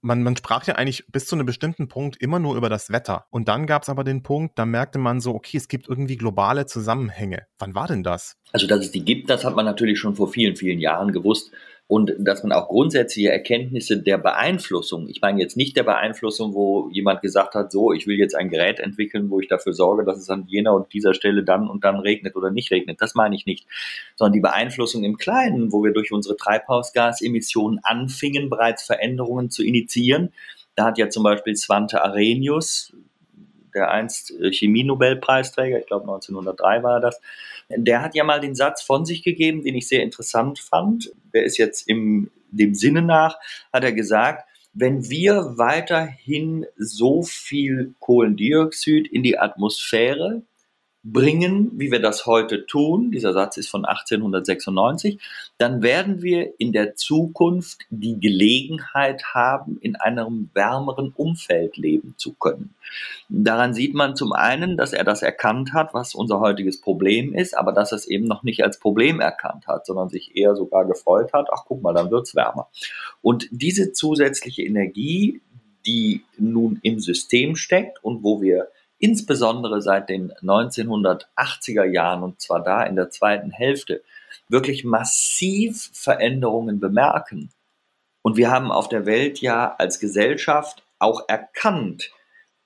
man, man sprach ja eigentlich bis zu einem bestimmten Punkt immer nur über das Wetter. Und dann gab es aber den Punkt, da merkte man so, okay, es gibt irgendwie globale Zusammenhänge. Wann war denn das? Also, dass es die gibt, das hat man natürlich schon vor vielen, vielen Jahren gewusst und dass man auch grundsätzliche Erkenntnisse der Beeinflussung, ich meine jetzt nicht der Beeinflussung, wo jemand gesagt hat, so, ich will jetzt ein Gerät entwickeln, wo ich dafür sorge, dass es an jener und dieser Stelle dann und dann regnet oder nicht regnet, das meine ich nicht, sondern die Beeinflussung im Kleinen, wo wir durch unsere Treibhausgasemissionen anfingen, bereits Veränderungen zu initiieren. Da hat ja zum Beispiel Svante Arrhenius, der einst äh, Chemie-Nobelpreisträger, ich glaube 1903 war das, der hat ja mal den Satz von sich gegeben, den ich sehr interessant fand. Der ist jetzt im dem Sinne nach, hat er gesagt, wenn wir weiterhin so viel Kohlendioxid in die Atmosphäre bringen, wie wir das heute tun, dieser Satz ist von 1896, dann werden wir in der Zukunft die Gelegenheit haben, in einem wärmeren Umfeld leben zu können. Daran sieht man zum einen, dass er das erkannt hat, was unser heutiges Problem ist, aber dass er es eben noch nicht als Problem erkannt hat, sondern sich eher sogar gefreut hat, ach guck mal, dann wird's wärmer. Und diese zusätzliche Energie, die nun im System steckt und wo wir insbesondere seit den 1980er Jahren und zwar da in der zweiten Hälfte wirklich massiv Veränderungen bemerken. Und wir haben auf der Welt ja als Gesellschaft auch erkannt,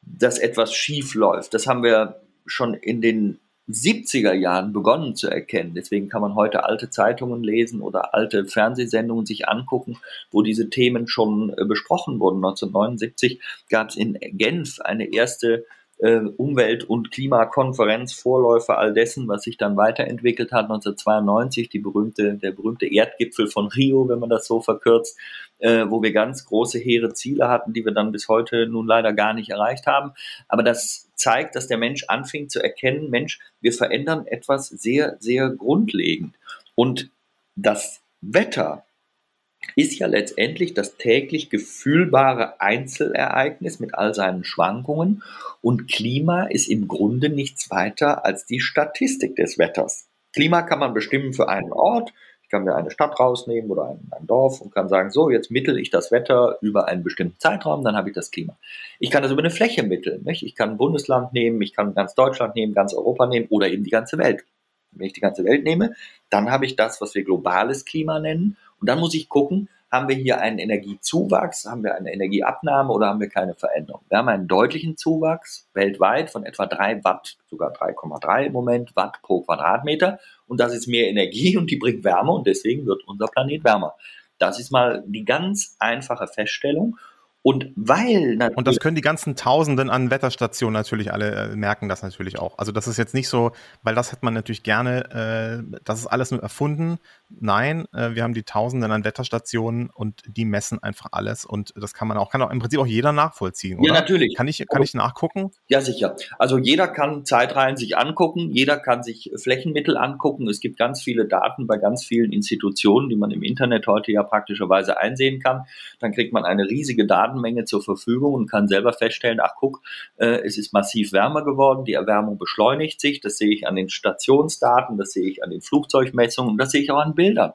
dass etwas schief läuft. Das haben wir schon in den 70er Jahren begonnen zu erkennen. Deswegen kann man heute alte Zeitungen lesen oder alte Fernsehsendungen sich angucken, wo diese Themen schon äh, besprochen wurden. 1979 gab es in Genf eine erste äh, Umwelt- und Klimakonferenz, Vorläufer all dessen, was sich dann weiterentwickelt hat, 1992, die berühmte, der berühmte Erdgipfel von Rio, wenn man das so verkürzt, äh, wo wir ganz große, hehre Ziele hatten, die wir dann bis heute nun leider gar nicht erreicht haben. Aber das zeigt, dass der Mensch anfing zu erkennen, Mensch, wir verändern etwas sehr, sehr grundlegend. Und das Wetter ist ja letztendlich das täglich gefühlbare Einzelereignis mit all seinen Schwankungen und Klima ist im Grunde nichts weiter als die Statistik des Wetters. Klima kann man bestimmen für einen Ort. Ich kann mir eine Stadt rausnehmen oder ein, ein Dorf und kann sagen, so, jetzt mittel ich das Wetter über einen bestimmten Zeitraum, dann habe ich das Klima. Ich kann das über eine Fläche mitteln. Nicht? Ich kann ein Bundesland nehmen, ich kann ganz Deutschland nehmen, ganz Europa nehmen oder eben die ganze Welt. Wenn ich die ganze Welt nehme, dann habe ich das, was wir globales Klima nennen. Und dann muss ich gucken, haben wir hier einen Energiezuwachs, haben wir eine Energieabnahme oder haben wir keine Veränderung? Wir haben einen deutlichen Zuwachs weltweit von etwa 3 Watt, sogar 3,3 im Moment Watt pro Quadratmeter. Und das ist mehr Energie und die bringt Wärme und deswegen wird unser Planet wärmer. Das ist mal die ganz einfache Feststellung. Und weil Und das können die ganzen Tausenden an Wetterstationen natürlich alle äh, merken das natürlich auch. Also das ist jetzt nicht so, weil das hat man natürlich gerne, äh, das ist alles nur erfunden. Nein, äh, wir haben die Tausenden an Wetterstationen und die messen einfach alles und das kann man auch, kann auch im Prinzip auch jeder nachvollziehen. Oder? Ja, natürlich. Kann ich, kann ich nachgucken? Ja, sicher. Also jeder kann Zeitreihen sich angucken, jeder kann sich Flächenmittel angucken. Es gibt ganz viele Daten bei ganz vielen Institutionen, die man im Internet heute ja praktischerweise einsehen kann. Dann kriegt man eine riesige Daten Datenmenge zur Verfügung und kann selber feststellen, ach guck, äh, es ist massiv wärmer geworden, die Erwärmung beschleunigt sich, das sehe ich an den Stationsdaten, das sehe ich an den Flugzeugmessungen und das sehe ich auch an Bildern.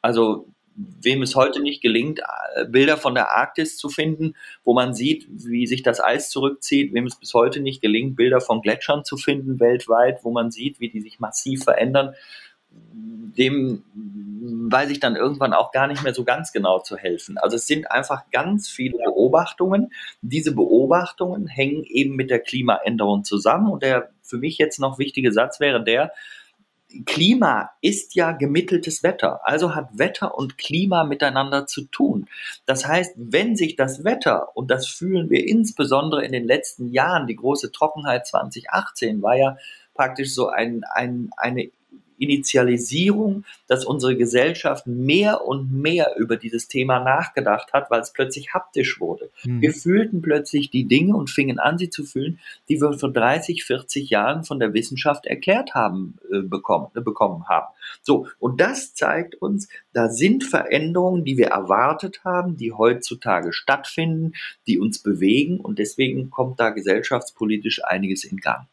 Also wem es heute nicht gelingt, äh, Bilder von der Arktis zu finden, wo man sieht, wie sich das Eis zurückzieht, wem es bis heute nicht gelingt, Bilder von Gletschern zu finden weltweit, wo man sieht, wie die sich massiv verändern, dem weiß ich dann irgendwann auch gar nicht mehr so ganz genau zu helfen. Also es sind einfach ganz viele Beobachtungen. Diese Beobachtungen hängen eben mit der Klimaänderung zusammen. Und der für mich jetzt noch wichtige Satz wäre der, Klima ist ja gemitteltes Wetter, also hat Wetter und Klima miteinander zu tun. Das heißt, wenn sich das Wetter, und das fühlen wir insbesondere in den letzten Jahren, die große Trockenheit 2018 war ja praktisch so ein, ein, eine Initialisierung, dass unsere Gesellschaft mehr und mehr über dieses Thema nachgedacht hat, weil es plötzlich haptisch wurde. Mhm. Wir fühlten plötzlich die Dinge und fingen an, sie zu fühlen, die wir vor 30, 40 Jahren von der Wissenschaft erklärt haben, äh, bekommen, äh, bekommen haben. So. Und das zeigt uns, da sind Veränderungen, die wir erwartet haben, die heutzutage stattfinden, die uns bewegen und deswegen kommt da gesellschaftspolitisch einiges in Gang.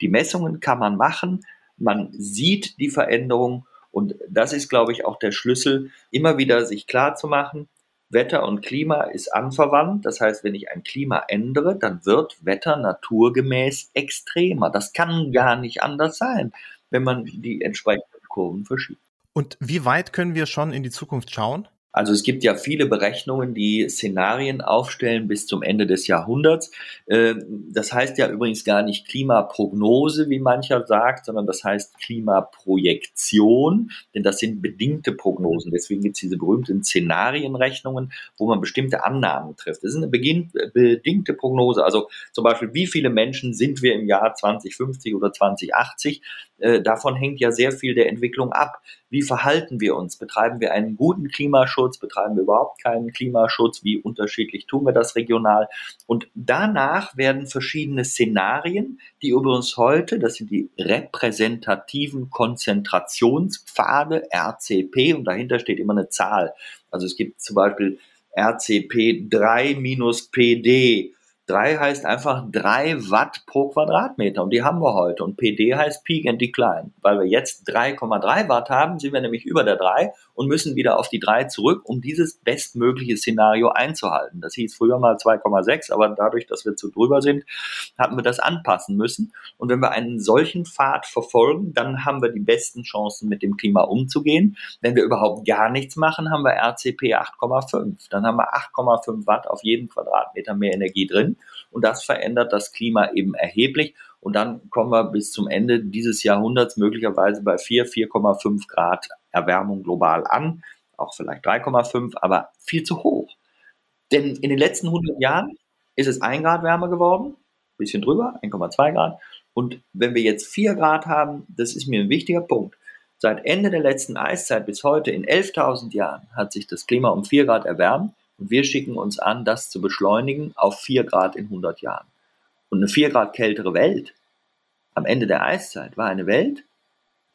Die Messungen kann man machen, man sieht die Veränderung und das ist, glaube ich, auch der Schlüssel, immer wieder sich klar zu machen, Wetter und Klima ist anverwandt. Das heißt, wenn ich ein Klima ändere, dann wird Wetter naturgemäß extremer. Das kann gar nicht anders sein, wenn man die entsprechenden Kurven verschiebt. Und wie weit können wir schon in die Zukunft schauen? Also es gibt ja viele Berechnungen, die Szenarien aufstellen bis zum Ende des Jahrhunderts. Ähm, das heißt ja übrigens gar nicht Klimaprognose, wie mancher sagt, sondern das heißt Klimaprojektion, denn das sind bedingte Prognosen. Deswegen gibt es diese berühmten Szenarienrechnungen, wo man bestimmte Annahmen trifft. Das ist eine bedingte Prognose. Also zum Beispiel, wie viele Menschen sind wir im Jahr 2050 oder 2080? Äh, davon hängt ja sehr viel der Entwicklung ab. Wie verhalten wir uns? Betreiben wir einen guten Klimaschutz? Betreiben wir überhaupt keinen Klimaschutz? Wie unterschiedlich tun wir das regional? Und danach werden verschiedene Szenarien, die übrigens heute, das sind die repräsentativen Konzentrationspfade, RCP, und dahinter steht immer eine Zahl. Also es gibt zum Beispiel RCP 3 minus PD 3 heißt einfach 3 Watt pro Quadratmeter und die haben wir heute. Und PD heißt Peak and Decline. Weil wir jetzt 3,3 Watt haben, sind wir nämlich über der 3 und müssen wieder auf die 3 zurück, um dieses bestmögliche Szenario einzuhalten. Das hieß früher mal 2,6, aber dadurch, dass wir zu drüber sind, haben wir das anpassen müssen. Und wenn wir einen solchen Pfad verfolgen, dann haben wir die besten Chancen, mit dem Klima umzugehen. Wenn wir überhaupt gar nichts machen, haben wir RCP 8,5. Dann haben wir 8,5 Watt auf jeden Quadratmeter mehr Energie drin und das verändert das Klima eben erheblich. Und dann kommen wir bis zum Ende dieses Jahrhunderts möglicherweise bei 4, 4,5 Grad Erwärmung global an, auch vielleicht 3,5, aber viel zu hoch. Denn in den letzten 100 Jahren ist es 1 Grad wärmer geworden, bisschen drüber, 1,2 Grad. Und wenn wir jetzt 4 Grad haben, das ist mir ein wichtiger Punkt. Seit Ende der letzten Eiszeit bis heute in 11.000 Jahren hat sich das Klima um 4 Grad erwärmt. Und wir schicken uns an, das zu beschleunigen auf 4 Grad in 100 Jahren. Und eine 4 Grad kältere Welt am Ende der Eiszeit war eine Welt,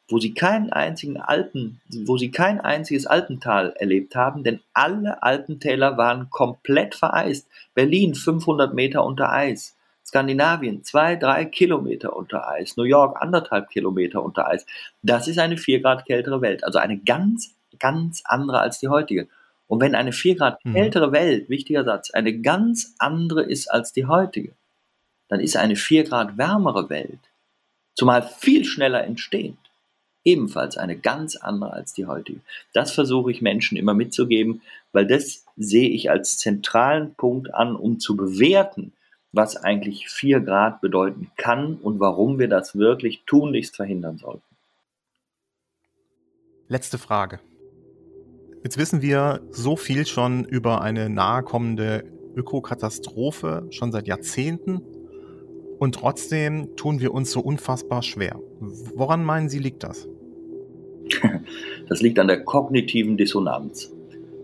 wo sie keinen einzigen Alpen, wo sie kein einziges Alpental erlebt haben, denn alle Alpentäler waren komplett vereist. Berlin 500 Meter unter Eis. Skandinavien zwei, drei Kilometer unter Eis. New York anderthalb Kilometer unter Eis. Das ist eine 4 Grad kältere Welt. Also eine ganz, ganz andere als die heutige. Und wenn eine 4 Grad mhm. kältere Welt, wichtiger Satz, eine ganz andere ist als die heutige, dann ist eine 4 Grad wärmere Welt, zumal viel schneller entstehend, ebenfalls eine ganz andere als die heutige. Das versuche ich Menschen immer mitzugeben, weil das sehe ich als zentralen Punkt an, um zu bewerten, was eigentlich 4 Grad bedeuten kann und warum wir das wirklich tunlichst verhindern sollten. Letzte Frage. Jetzt wissen wir so viel schon über eine nahe kommende Ökokatastrophe schon seit Jahrzehnten und trotzdem tun wir uns so unfassbar schwer. Woran meinen Sie, liegt das? *laughs* Das liegt an der kognitiven Dissonanz.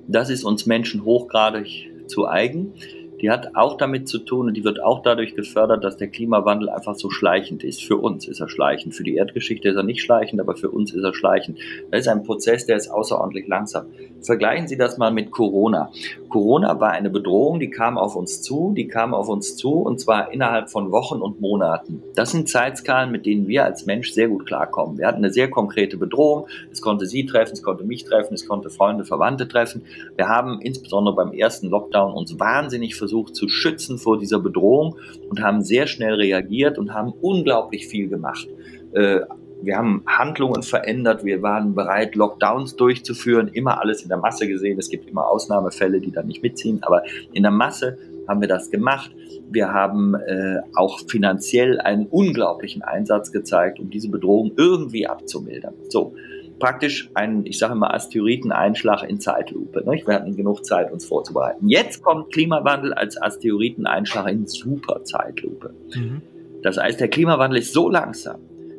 Das ist uns Menschen hochgradig zu eigen die hat auch damit zu tun und die wird auch dadurch gefördert, dass der Klimawandel einfach so schleichend ist. Für uns ist er schleichend, für die Erdgeschichte ist er nicht schleichend, aber für uns ist er schleichend. Das ist ein Prozess, der ist außerordentlich langsam. Vergleichen Sie das mal mit Corona. Corona war eine Bedrohung, die kam auf uns zu, die kam auf uns zu und zwar innerhalb von Wochen und Monaten. Das sind Zeitskalen, mit denen wir als Mensch sehr gut klarkommen. Wir hatten eine sehr konkrete Bedrohung. Es konnte Sie treffen, es konnte mich treffen, es konnte Freunde, Verwandte treffen. Wir haben insbesondere beim ersten Lockdown uns wahnsinnig versucht, zu schützen vor dieser Bedrohung und haben sehr schnell reagiert und haben unglaublich viel gemacht. Äh, wir haben Handlungen verändert, wir waren bereit, Lockdowns durchzuführen, immer alles in der Masse gesehen. Es gibt immer Ausnahmefälle, die da nicht mitziehen, aber in der Masse haben wir das gemacht. Wir haben äh, auch finanziell einen unglaublichen Einsatz gezeigt, um diese Bedrohung irgendwie abzumildern. So, praktisch ein, ich sage mal, Asteroideneinschlag in Zeitlupe. Ne? Wir hatten genug Zeit, uns vorzubereiten. Jetzt kommt Klimawandel als Asteroideneinschlag in Superzeitlupe. Mhm. Das heißt, der Klimawandel ist so langsam,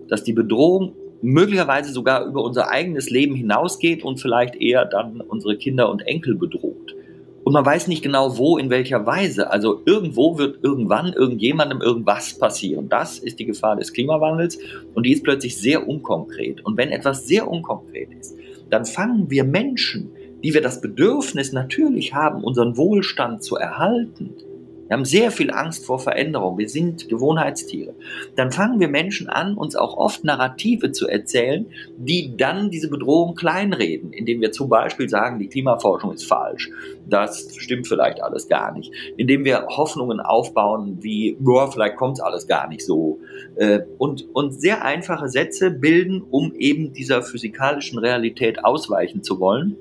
dass die Bedrohung möglicherweise sogar über unser eigenes Leben hinausgeht und vielleicht eher dann unsere Kinder und Enkel bedroht. Und man weiß nicht genau wo, in welcher Weise. Also irgendwo wird irgendwann irgendjemandem irgendwas passieren. Das ist die Gefahr des Klimawandels und die ist plötzlich sehr unkonkret. Und wenn etwas sehr unkonkret ist, dann fangen wir Menschen, die wir das Bedürfnis natürlich haben, unseren Wohlstand zu erhalten, wir haben sehr viel Angst vor Veränderung. Wir sind Gewohnheitstiere. Dann fangen wir Menschen an, uns auch oft Narrative zu erzählen, die dann diese Bedrohung kleinreden, indem wir zum Beispiel sagen, die Klimaforschung ist falsch. Das stimmt vielleicht alles gar nicht. Indem wir Hoffnungen aufbauen, wie, boah, vielleicht kommt es alles gar nicht so. Äh, und, und sehr einfache Sätze bilden, um eben dieser physikalischen Realität ausweichen zu wollen.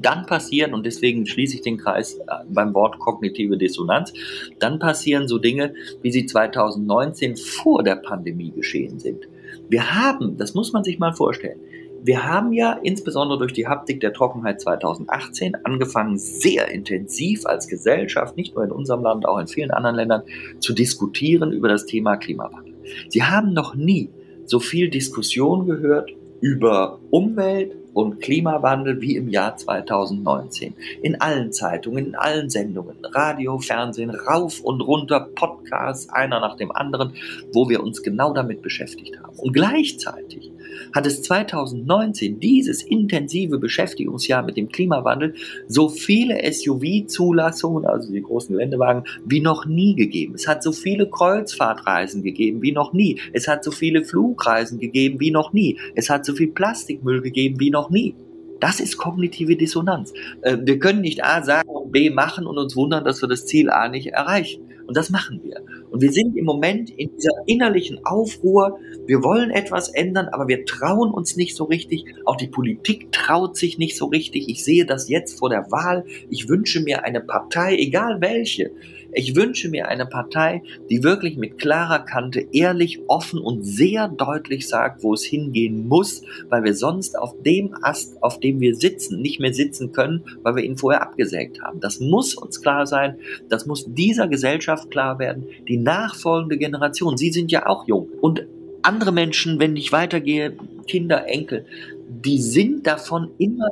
Dann passieren, und deswegen schließe ich den Kreis äh, beim Wort kognitive Dissonanz, dann passieren so Dinge, wie sie 2019 vor der Pandemie geschehen sind. Wir haben, das muss man sich mal vorstellen, wir haben ja insbesondere durch die Haptik der Trockenheit 2018 angefangen, sehr intensiv als Gesellschaft, nicht nur in unserem Land, auch in vielen anderen Ländern, zu diskutieren über das Thema Klimawandel. Sie haben noch nie so viel Diskussion gehört über Umwelt, und Klimawandel wie im Jahr 2019. In allen Zeitungen, in allen Sendungen, Radio, Fernsehen, rauf und runter, Podcasts, einer nach dem anderen, wo wir uns genau damit beschäftigt haben. Und gleichzeitig hat es 2019, dieses intensive Beschäftigungsjahr mit dem Klimawandel, so viele SUV-Zulassungen, also die großen Geländewagen, wie noch nie gegeben. Es hat so viele Kreuzfahrtreisen gegeben wie noch nie. Es hat so viele Flugreisen gegeben wie noch nie. Es hat so viel Plastikmüll gegeben wie noch nie. Das ist kognitive Dissonanz. Äh, wir können nicht A sagen und B machen und uns wundern, dass wir das Ziel A nicht erreichen. Und das machen wir. Und wir sind im Moment in dieser innerlichen Aufruhr. Wir wollen etwas ändern, aber wir trauen uns nicht so richtig. Auch die Politik traut sich nicht so richtig. Ich sehe das jetzt vor der Wahl. Ich wünsche mir eine Partei, egal welche, ich wünsche mir eine Partei, die wirklich mit klarer Kante ehrlich, offen und sehr deutlich sagt, wo es hingehen muss, weil wir sonst auf dem Ast, auf dem wir sitzen, nicht mehr sitzen können, weil wir ihn vorher abgesägt haben. Das muss uns klar sein, das muss dieser Gesellschaft klar werden, die nachfolgende Generation, Sie sind ja auch jung und andere Menschen, wenn ich weitergehe, Kinder, Enkel, die sind davon immer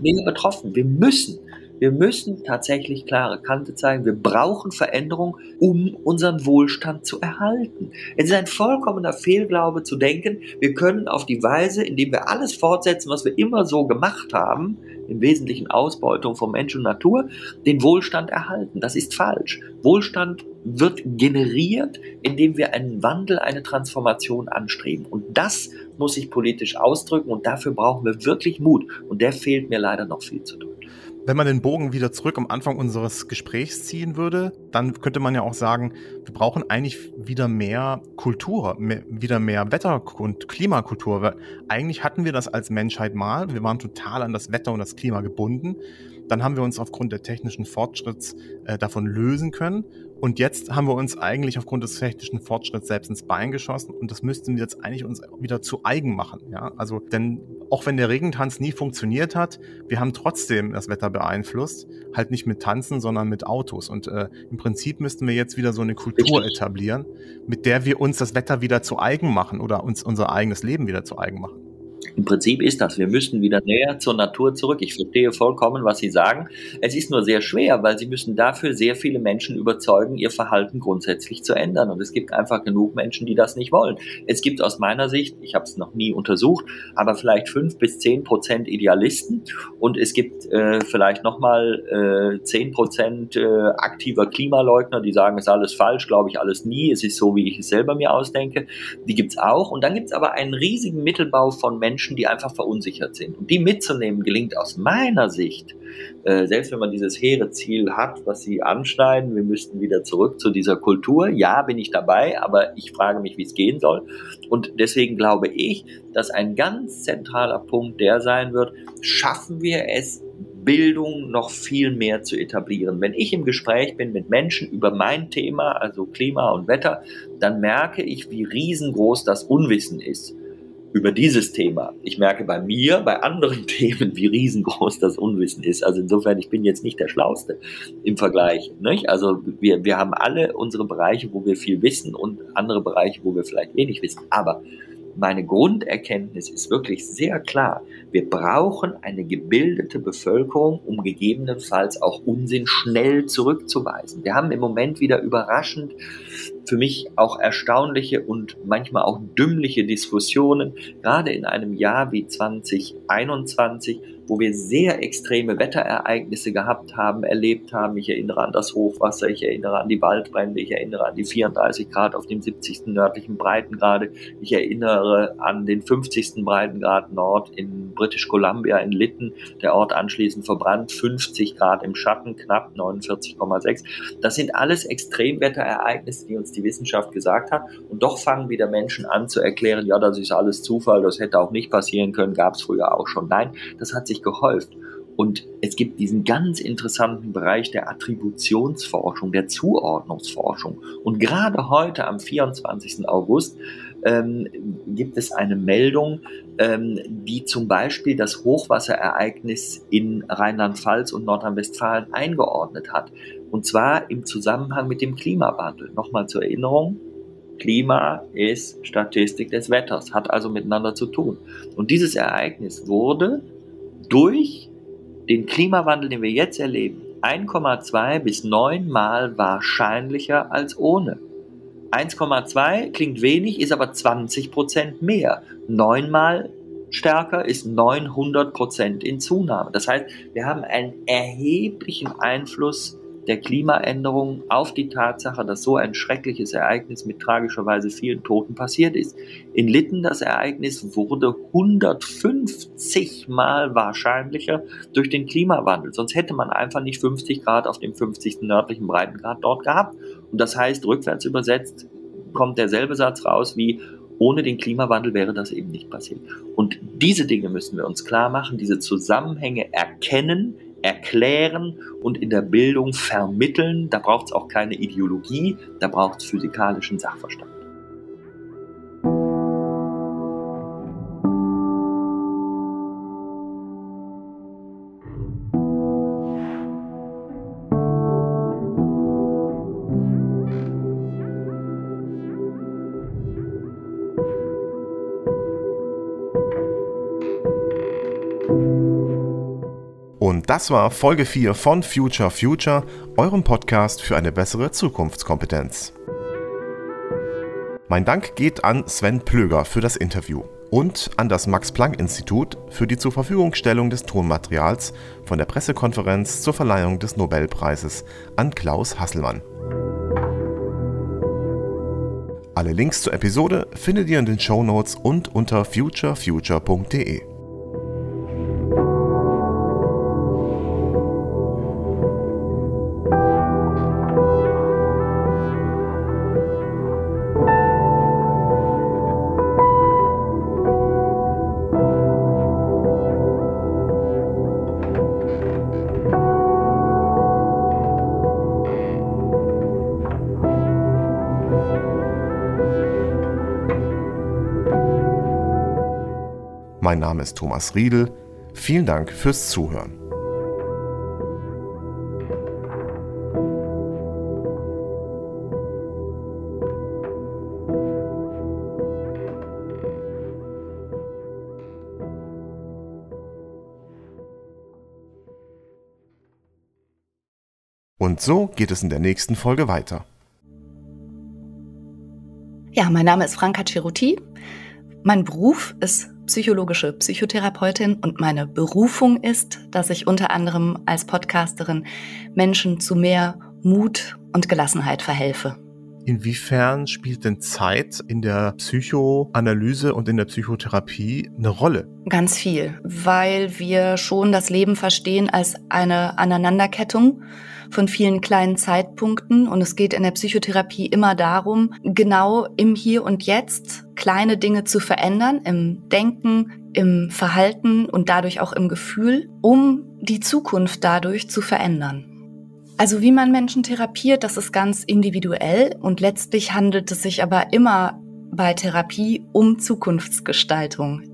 mehr betroffen. Wir müssen wir müssen tatsächlich klare Kante zeigen. Wir brauchen Veränderung, um unseren Wohlstand zu erhalten. Es ist ein vollkommener Fehlglaube zu denken, wir können auf die Weise, indem wir alles fortsetzen, was wir immer so gemacht haben, im Wesentlichen Ausbeutung von Mensch und Natur, den Wohlstand erhalten. Das ist falsch. Wohlstand wird generiert, indem wir einen Wandel, eine Transformation anstreben. Und das muss sich politisch ausdrücken und dafür brauchen wir wirklich Mut. Und der fehlt mir leider noch viel zu tun. Wenn man den Bogen wieder zurück am Anfang unseres Gesprächs ziehen würde, dann könnte man ja auch sagen, wir brauchen eigentlich wieder mehr Kultur, mehr, wieder mehr Wetter- und Klimakultur. Weil eigentlich hatten wir das als Menschheit mal. Wir waren total an das Wetter und das Klima gebunden. Dann haben wir uns aufgrund der technischen Fortschritts äh, davon lösen können. Und jetzt haben wir uns eigentlich aufgrund des technischen Fortschritts selbst ins Bein geschossen und das müssten wir jetzt eigentlich uns wieder zu eigen machen. Ja, also denn auch wenn der Regentanz nie funktioniert hat, wir haben trotzdem das Wetter beeinflusst, halt nicht mit Tanzen, sondern mit Autos. Und äh, im Prinzip müssten wir jetzt wieder so eine Kultur etablieren, mit der wir uns das Wetter wieder zu eigen machen oder uns unser eigenes Leben wieder zu eigen machen. Im Prinzip ist das, wir müssen wieder näher zur Natur zurück. Ich verstehe vollkommen, was Sie sagen. Es ist nur sehr schwer, weil Sie müssen dafür sehr viele Menschen überzeugen, ihr Verhalten grundsätzlich zu ändern. Und es gibt einfach genug Menschen, die das nicht wollen. Es gibt aus meiner Sicht, ich habe es noch nie untersucht, aber vielleicht fünf bis zehn Prozent Idealisten und es gibt äh, vielleicht nochmal äh, zehn Prozent äh, aktiver Klimaleugner, die sagen, es ist alles falsch, glaube ich alles nie, es ist so, wie ich es selber mir ausdenke. Die gibt es auch. Und dann gibt es aber einen riesigen Mittelbau von Menschen, Menschen, die einfach verunsichert sind. Und die mitzunehmen gelingt aus meiner Sicht, äh, selbst wenn man dieses hehre Ziel hat, was sie anschneiden, wir müssten wieder zurück zu dieser Kultur. Ja, bin ich dabei, aber ich frage mich, wie es gehen soll. Und deswegen glaube ich, dass ein ganz zentraler Punkt der sein wird, schaffen wir es, Bildung noch viel mehr zu etablieren. Wenn ich im Gespräch bin mit Menschen über mein Thema, also Klima und Wetter, dann merke ich, wie riesengroß das Unwissen ist über dieses Thema. Ich merke bei mir, bei anderen *laughs* Themen, wie riesengroß das Unwissen ist. Also insofern, ich bin jetzt nicht der Schlauste im Vergleich. Nicht? Also wir, wir haben alle unsere Bereiche, wo wir viel wissen und andere Bereiche, wo wir vielleicht wenig wissen. Aber meine Grunderkenntnis ist wirklich sehr klar. Wir brauchen eine gebildete Bevölkerung, um gegebenenfalls auch Unsinn schnell zurückzuweisen. Wir haben im Moment wieder überraschend für mich auch erstaunliche und manchmal auch dümmliche Diskussionen, gerade in einem Jahr wie 2021, wo wir sehr extreme Wetterereignisse gehabt haben, erlebt haben. Ich erinnere an das Hochwasser, ich erinnere an die Waldbrände, ich erinnere an die 34 Grad auf dem 70. nördlichen Breitengrade, ich erinnere an den 50. Breitengrad Nord in British Columbia in Lytton, der Ort anschließend verbrannt, 50 Grad im Schatten, knapp 49,6. Das sind alles Extremwetterereignisse, die uns die Wissenschaft gesagt hat. Und doch fangen wieder Menschen an zu erklären, ja, das ist alles Zufall, das hätte auch nicht passieren können, gab es früher auch schon. Nein, das hat sich wirklich gehäuft. Und es gibt diesen ganz interessanten Bereich der Attributionsforschung, der Zuordnungsforschung. Und gerade heute am 24. August ähm, gibt es eine Meldung, ähm, die zum Beispiel das Hochwasserereignis in Rheinland-Pfalz und Nordrhein-Westfalen eingeordnet hat. Und zwar im Zusammenhang mit dem Klimawandel. Nochmal zur Erinnerung, Klima ist Statistik des Wetters, hat also miteinander zu tun. Und dieses Ereignis wurde durch den Klimawandel, den wir jetzt erleben, 1,2 bis 9 Mal wahrscheinlicher als ohne. 1,2 klingt wenig, ist aber 20 Prozent mehr. 9 Mal stärker ist 900 Prozent in Zunahme. Das heißt, wir haben einen erheblichen Einfluss der Klimaänderung auf die Tatsache, dass so ein schreckliches Ereignis mit tragischerweise vielen Toten passiert ist. In Litten das Ereignis wurde 150 Mal wahrscheinlicher durch den Klimawandel. Sonst hätte man einfach nicht 50 Grad auf dem 50. nördlichen Breitengrad dort gehabt. Und das heißt, rückwärts übersetzt kommt derselbe Satz raus wie ohne den Klimawandel wäre das eben nicht passiert. Und diese Dinge müssen wir uns klar machen, diese Zusammenhänge erkennen, erklären und in der Bildung vermitteln. Da braucht es auch keine Ideologie, da braucht es physikalischen Sachverstand. Das war Folge 4 von Future Future, eurem Podcast für eine bessere Zukunftskompetenz. Mein Dank geht an Sven Plöger für das Interview und an das Max-Planck-Institut für die zur Verfügungstellung des Tonmaterials von der Pressekonferenz zur Verleihung des Nobelpreises an Klaus Hasselmann. Alle Links zur Episode findet ihr in den Show Notes und unter futurefuture.de. Mein Name ist Thomas Riedel. Vielen Dank fürs Zuhören. Und so geht es in der nächsten Folge weiter. Ja, mein Name ist Franka Ceruti. Mein Beruf ist psychologische Psychotherapeutin und meine Berufung ist, dass ich unter anderem als Podcasterin Menschen zu mehr Mut und Gelassenheit verhelfe. Inwiefern spielt denn Zeit in der Psychoanalyse und in der Psychotherapie eine Rolle? Ganz viel, weil wir schon das Leben verstehen als eine Aneinanderkettung von vielen kleinen Zeitpunkten. Und es geht in der Psychotherapie immer darum, genau im Hier und Jetzt kleine Dinge zu verändern, im Denken, im Verhalten und dadurch auch im Gefühl, um die Zukunft dadurch zu verändern. Also wie man Menschen therapiert, das ist ganz individuell und letztlich handelt es sich aber immer bei Therapie um Zukunftsgestaltung.